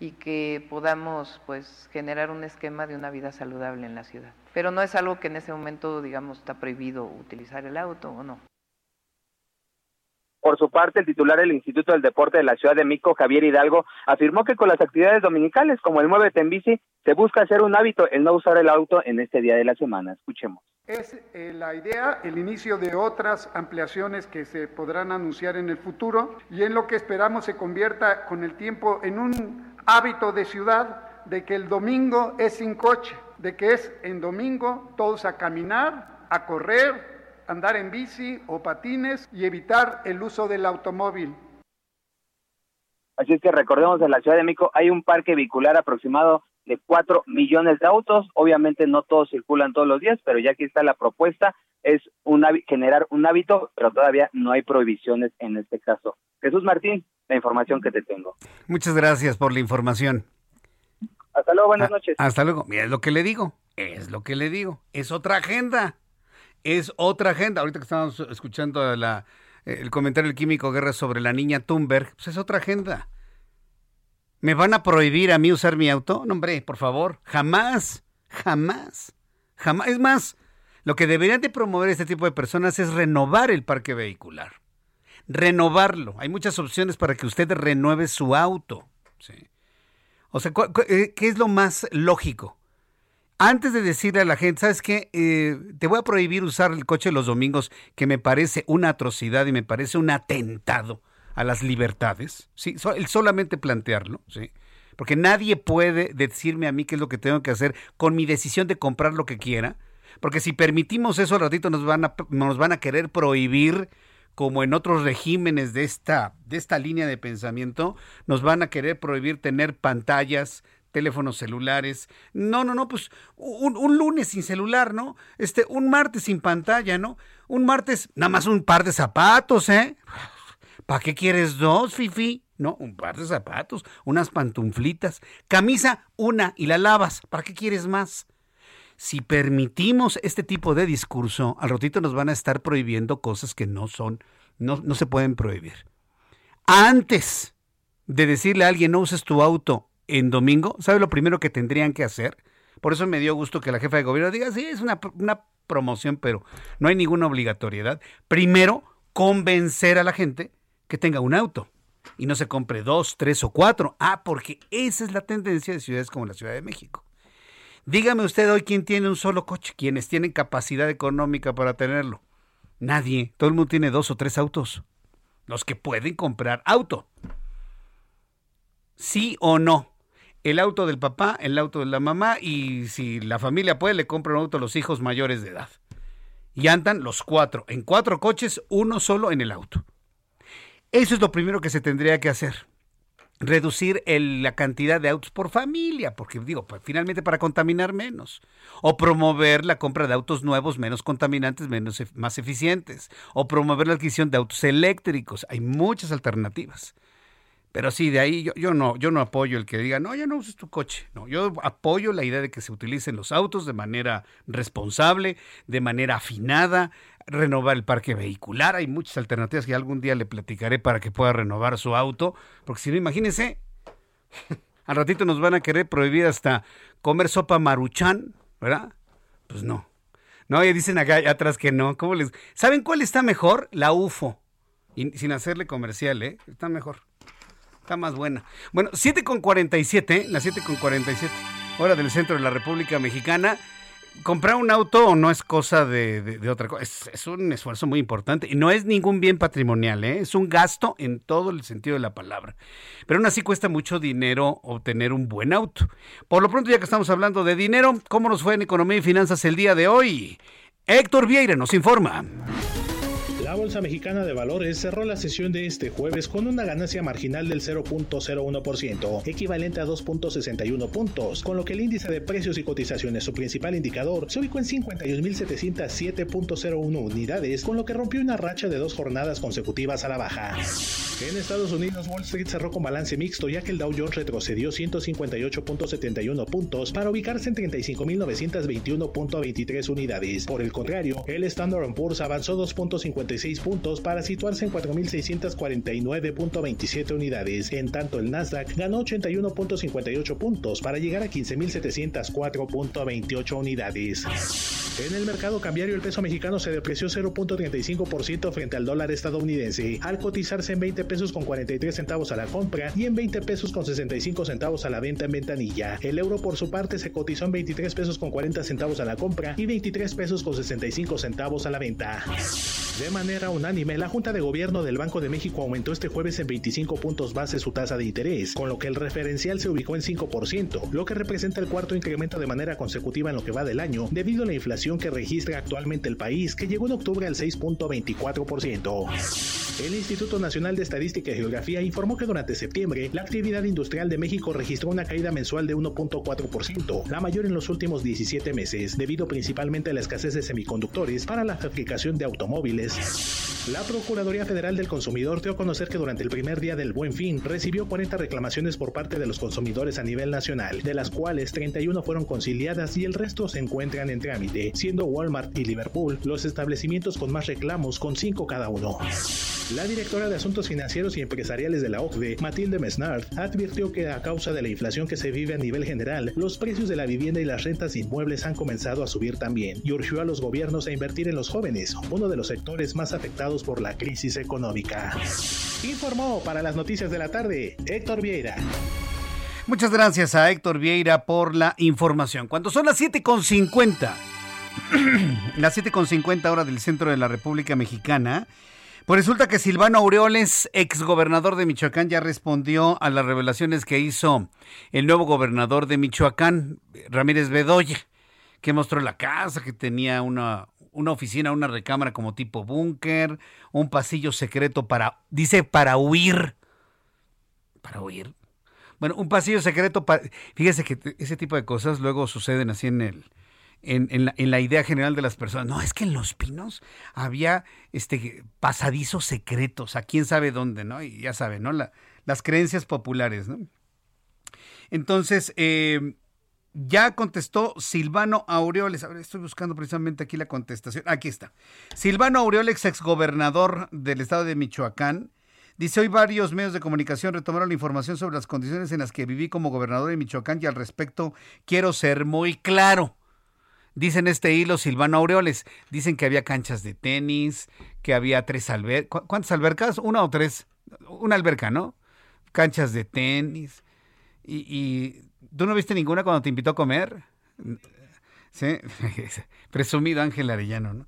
y que podamos pues generar un esquema de una vida saludable en la ciudad. Pero no es algo que en ese momento, digamos, está prohibido utilizar el auto o no. Por su parte, el titular del Instituto del Deporte de la Ciudad de Mico, Javier Hidalgo, afirmó que con las actividades dominicales como el Muévete en Bici, se busca hacer un hábito el no usar el auto en este día de la semana. Escuchemos. Es eh, la idea el inicio de otras ampliaciones que se podrán anunciar en el futuro y en lo que esperamos se convierta con el tiempo en un hábito de ciudad de que el domingo es sin coche, de que es en domingo todos a caminar, a correr, andar en bici o patines y evitar el uso del automóvil. Así es que recordemos, en la Ciudad de México hay un parque vehicular aproximado de 4 millones de autos. Obviamente no todos circulan todos los días, pero ya aquí está la propuesta, es un generar un hábito, pero todavía no hay prohibiciones en este caso. Jesús Martín, la información que te tengo. Muchas gracias por la información. Hasta luego, buenas ah, noches. Hasta luego. Mira, es lo que le digo, es lo que le digo. Es otra agenda, es otra agenda. Ahorita que estamos escuchando la, el comentario del químico Guerra sobre la niña Thunberg, pues es otra agenda. ¿Me van a prohibir a mí usar mi auto? No, hombre, por favor, jamás, jamás, jamás. Es más, lo que deberían de promover este tipo de personas es renovar el parque vehicular. Renovarlo. Hay muchas opciones para que usted renueve su auto. O sea, eh, ¿qué es lo más lógico? Antes de decirle a la gente, ¿sabes qué? Eh, te voy a prohibir usar el coche los domingos, que me parece una atrocidad y me parece un atentado a las libertades, ¿sí? el solamente plantearlo, ¿sí? Porque nadie puede decirme a mí qué es lo que tengo que hacer con mi decisión de comprar lo que quiera, porque si permitimos eso al ratito nos van a, nos van a querer prohibir como en otros regímenes de esta, de esta línea de pensamiento, nos van a querer prohibir tener pantallas, teléfonos celulares. No, no, no, pues un, un, lunes sin celular, ¿no? Este, un martes sin pantalla, ¿no? Un martes, nada más un par de zapatos, ¿eh? ¿Para qué quieres dos, Fifi? No, un par de zapatos, unas pantuflitas, camisa, una y la lavas. ¿Para qué quieres más? Si permitimos este tipo de discurso, al ratito nos van a estar prohibiendo cosas que no son, no, no se pueden prohibir. Antes de decirle a alguien no uses tu auto en domingo, ¿sabe lo primero que tendrían que hacer? Por eso me dio gusto que la jefa de gobierno diga, sí, es una, una promoción, pero no hay ninguna obligatoriedad. Primero, convencer a la gente que tenga un auto y no se compre dos, tres o cuatro. Ah, porque esa es la tendencia de ciudades como la Ciudad de México. Dígame usted hoy quién tiene un solo coche, quienes tienen capacidad económica para tenerlo. Nadie. Todo el mundo tiene dos o tres autos. Los que pueden comprar auto. Sí o no. El auto del papá, el auto de la mamá y si la familia puede le compra un auto a los hijos mayores de edad. Y andan los cuatro, en cuatro coches, uno solo en el auto. Eso es lo primero que se tendría que hacer reducir el, la cantidad de autos por familia, porque digo, pues, finalmente para contaminar menos, o promover la compra de autos nuevos menos contaminantes, menos más eficientes, o promover la adquisición de autos eléctricos. Hay muchas alternativas. Pero sí, de ahí yo, no, yo no apoyo el que diga, no, ya no uses tu coche. No, yo apoyo la idea de que se utilicen los autos de manera responsable, de manera afinada, renovar el parque vehicular. Hay muchas alternativas que algún día le platicaré para que pueda renovar su auto. Porque si no, imagínense, al ratito nos van a querer prohibir hasta comer sopa maruchan, ¿verdad? Pues no. No, ya dicen acá atrás que no. ¿Cómo les... ¿Saben cuál está mejor? La UFO. Sin hacerle comercial, ¿eh? Está mejor. Está más buena. Bueno, 7 con 47, la 7 con 47, hora del centro de la República Mexicana. Comprar un auto no es cosa de, otra cosa, es, un esfuerzo muy importante y no es ningún bien patrimonial, ¿eh? es un gasto en todo el sentido de la palabra. Pero aún así cuesta mucho dinero obtener un buen auto. Por lo pronto, ya que estamos hablando de dinero, ¿cómo nos fue en economía y finanzas el día de hoy? Héctor Vieira nos informa. La Bolsa Mexicana de Valores cerró la sesión de este jueves con una ganancia marginal del 0.01%, equivalente a 2.61 puntos, con lo que el índice de precios y cotizaciones, su principal indicador, se ubicó en 51.707.01 unidades, con lo que rompió una racha de dos jornadas consecutivas a la baja. En Estados Unidos, Wall Street cerró con balance mixto, ya que el Dow Jones retrocedió 158.71 puntos para ubicarse en 35.921.23 unidades. Por el contrario, el Standard Poor's avanzó 2.56 puntos para situarse en 4.649.27 unidades. En tanto, el Nasdaq ganó 81.58 puntos para llegar a 15.704.28 unidades. En el mercado cambiario, el peso mexicano se depreció 0.35% frente al dólar estadounidense, al cotizarse en 20 pesos con 43 centavos a la compra y en 20 pesos con 65 centavos a la venta en ventanilla. El euro, por su parte, se cotizó en 23 pesos con 40 centavos a la compra y 23 pesos con 65 centavos a la venta. De manera unánime, la Junta de Gobierno del Banco de México aumentó este jueves en 25 puntos base su tasa de interés, con lo que el referencial se ubicó en 5%, lo que representa el cuarto incremento de manera consecutiva en lo que va del año, debido a la inflación que registra actualmente el país, que llegó en octubre al 6.24%. El Instituto Nacional de Estadística y Geografía informó que durante septiembre, la actividad industrial de México registró una caída mensual de 1.4%, la mayor en los últimos 17 meses, debido principalmente a la escasez de semiconductores para la fabricación de automóviles. La Procuraduría Federal del Consumidor dio a conocer que durante el primer día del Buen Fin recibió 40 reclamaciones por parte de los consumidores a nivel nacional, de las cuales 31 fueron conciliadas y el resto se encuentran en trámite, siendo Walmart y Liverpool los establecimientos con más reclamos con 5 cada uno. La directora de Asuntos Financieros y Empresariales de la OCDE, Matilde Mesnard, advirtió que a causa de la inflación que se vive a nivel general, los precios de la vivienda y las rentas inmuebles han comenzado a subir también, y urgió a los gobiernos a invertir en los jóvenes, uno de los sectores más afectados por la crisis económica. Informó para las noticias de la tarde Héctor Vieira. Muchas gracias a Héctor Vieira por la información. Cuando son las 7.50, las 7.50 hora del centro de la República Mexicana, pues resulta que Silvano Aureoles, exgobernador de Michoacán, ya respondió a las revelaciones que hizo el nuevo gobernador de Michoacán, Ramírez Bedoya, que mostró la casa, que tenía una, una oficina, una recámara como tipo búnker, un pasillo secreto para, dice, para huir. Para huir. Bueno, un pasillo secreto, fíjese que ese tipo de cosas luego suceden así en el... En, la, idea general de las personas. No, es que en Los Pinos había este pasadizos secretos, a quién sabe dónde, ¿no? Y ya saben, ¿no? La, las creencias populares, ¿no? Entonces, eh, ya contestó Silvano Aureoles. A ver, estoy buscando precisamente aquí la contestación. Aquí está. Silvano Aureoles, exgobernador del estado de Michoacán. Dice, hoy varios medios de comunicación retomaron la información sobre las condiciones en las que viví como gobernador de Michoacán y al respecto quiero ser muy claro. Dicen este hilo Silvano Aureoles. Dicen que había canchas de tenis, que había tres albercas. ¿Cuántas albercas? Una o tres. Una alberca, ¿no? Canchas de tenis. y ¿Tú no viste ninguna cuando te invitó a comer? Sí, presumido Ángel Arellano, ¿no?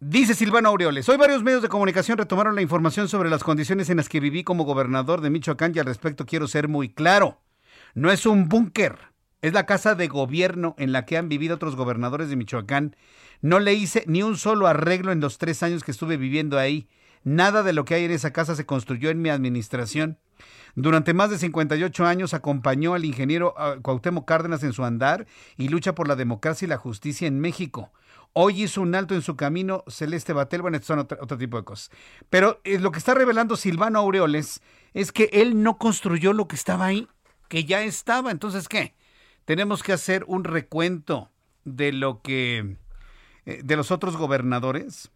Dice Silvano Aureoles, hoy varios medios de comunicación retomaron la información sobre las condiciones en las que viví como gobernador de Michoacán y al respecto quiero ser muy claro. No es un búnker, es la casa de gobierno en la que han vivido otros gobernadores de Michoacán. No le hice ni un solo arreglo en los tres años que estuve viviendo ahí. Nada de lo que hay en esa casa se construyó en mi administración. Durante más de 58 años acompañó al ingeniero ah, Cuauhtémoc Cárdenas en su andar y lucha por la democracia y la justicia en México. Hoy hizo un alto en su camino Celeste Batel, bueno, son otro, tipo de cosas. Pero eh, lo que está revelando Silvano Aureoles es que él no construyó lo que estaba ahí, que ya estaba. Entonces, ¿qué? Tenemos que hacer un recuento de lo que... Eh, de los otros gobernadores.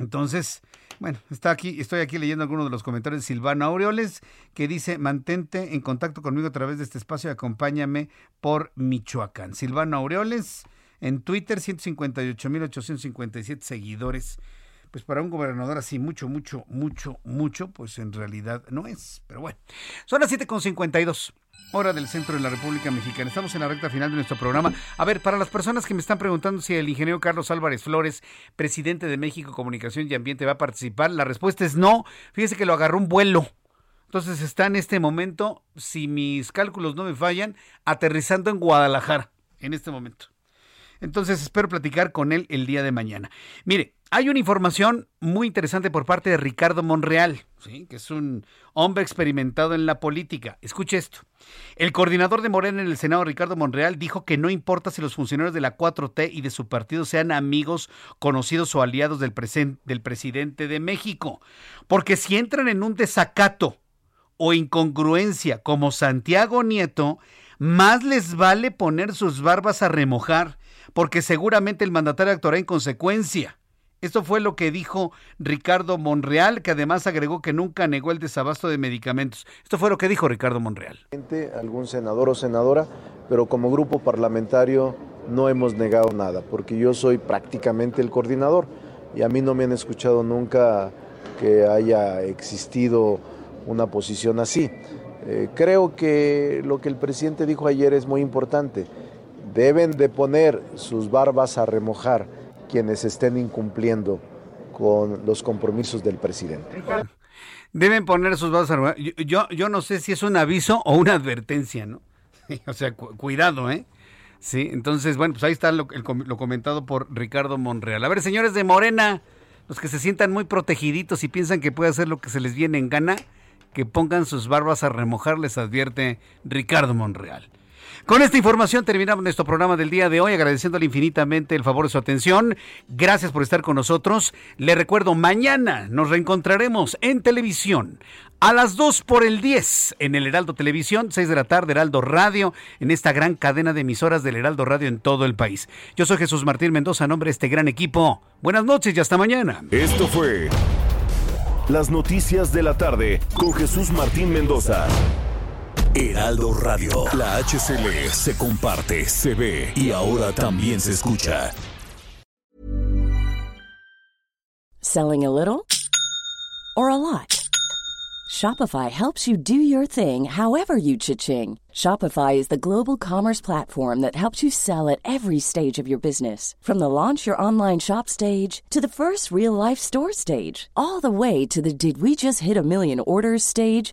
Entonces, bueno, está aquí, estoy aquí leyendo algunos de los comentarios de Silvano Aureoles, que dice, mantente en contacto conmigo a través de este espacio y acompáñame por Michoacán. Silvano Aureoles, en Twitter, 158.857 seguidores. Pues para un gobernador así, mucho, mucho, mucho, mucho, pues en realidad no es. Pero bueno, son las 7.52 hora del centro de la República Mexicana. Estamos en la recta final de nuestro programa. A ver, para las personas que me están preguntando si el ingeniero Carlos Álvarez Flores, presidente de México Comunicación y Ambiente, va a participar, la respuesta es no. Fíjese que lo agarró un vuelo. Entonces está en este momento, si mis cálculos no me fallan, aterrizando en Guadalajara en este momento. Entonces espero platicar con él el día de mañana. Mire, hay una información muy interesante por parte de Ricardo Monreal, ¿sí? que es un hombre experimentado en la política. Escuche esto. El coordinador de Morena en el Senado, Ricardo Monreal, dijo que no importa si los funcionarios de la 4T y de su partido sean amigos, conocidos o aliados del, del presidente de México, porque si entran en un desacato o incongruencia como Santiago Nieto, más les vale poner sus barbas a remojar, porque seguramente el mandatario actuará en consecuencia. Esto fue lo que dijo Ricardo Monreal, que además agregó que nunca negó el desabasto de medicamentos. Esto fue lo que dijo Ricardo Monreal. Algún senador o senadora, pero como grupo parlamentario no hemos negado nada, porque yo soy prácticamente el coordinador y a mí no me han escuchado nunca que haya existido una posición así. Eh, creo que lo que el presidente dijo ayer es muy importante. Deben de poner sus barbas a remojar quienes estén incumpliendo con los compromisos del presidente. Deben poner sus bases yo, yo, yo no sé si es un aviso o una advertencia, ¿no? o sea, cuidado, ¿eh? Sí, entonces, bueno, pues ahí está lo, lo comentado por Ricardo Monreal. A ver, señores de Morena, los que se sientan muy protegiditos y piensan que puede hacer lo que se les viene en gana, que pongan sus barbas a remojar, les advierte Ricardo Monreal. Con esta información terminamos nuestro programa del día de hoy, agradeciéndole infinitamente el favor de su atención. Gracias por estar con nosotros. Le recuerdo, mañana nos reencontraremos en televisión a las 2 por el 10 en el Heraldo Televisión, 6 de la tarde, Heraldo Radio, en esta gran cadena de emisoras del Heraldo Radio en todo el país. Yo soy Jesús Martín Mendoza, nombre de este gran equipo. Buenas noches y hasta mañana. Esto fue Las Noticias de la Tarde con Jesús Martín Mendoza. Heraldo Radio. La HCL se comparte, se ve y ahora también se escucha. Selling a little or a lot? Shopify helps you do your thing however you cha-ching. Shopify is the global commerce platform that helps you sell at every stage of your business. From the launch your online shop stage to the first real life store stage, all the way to the did we just hit a million orders stage.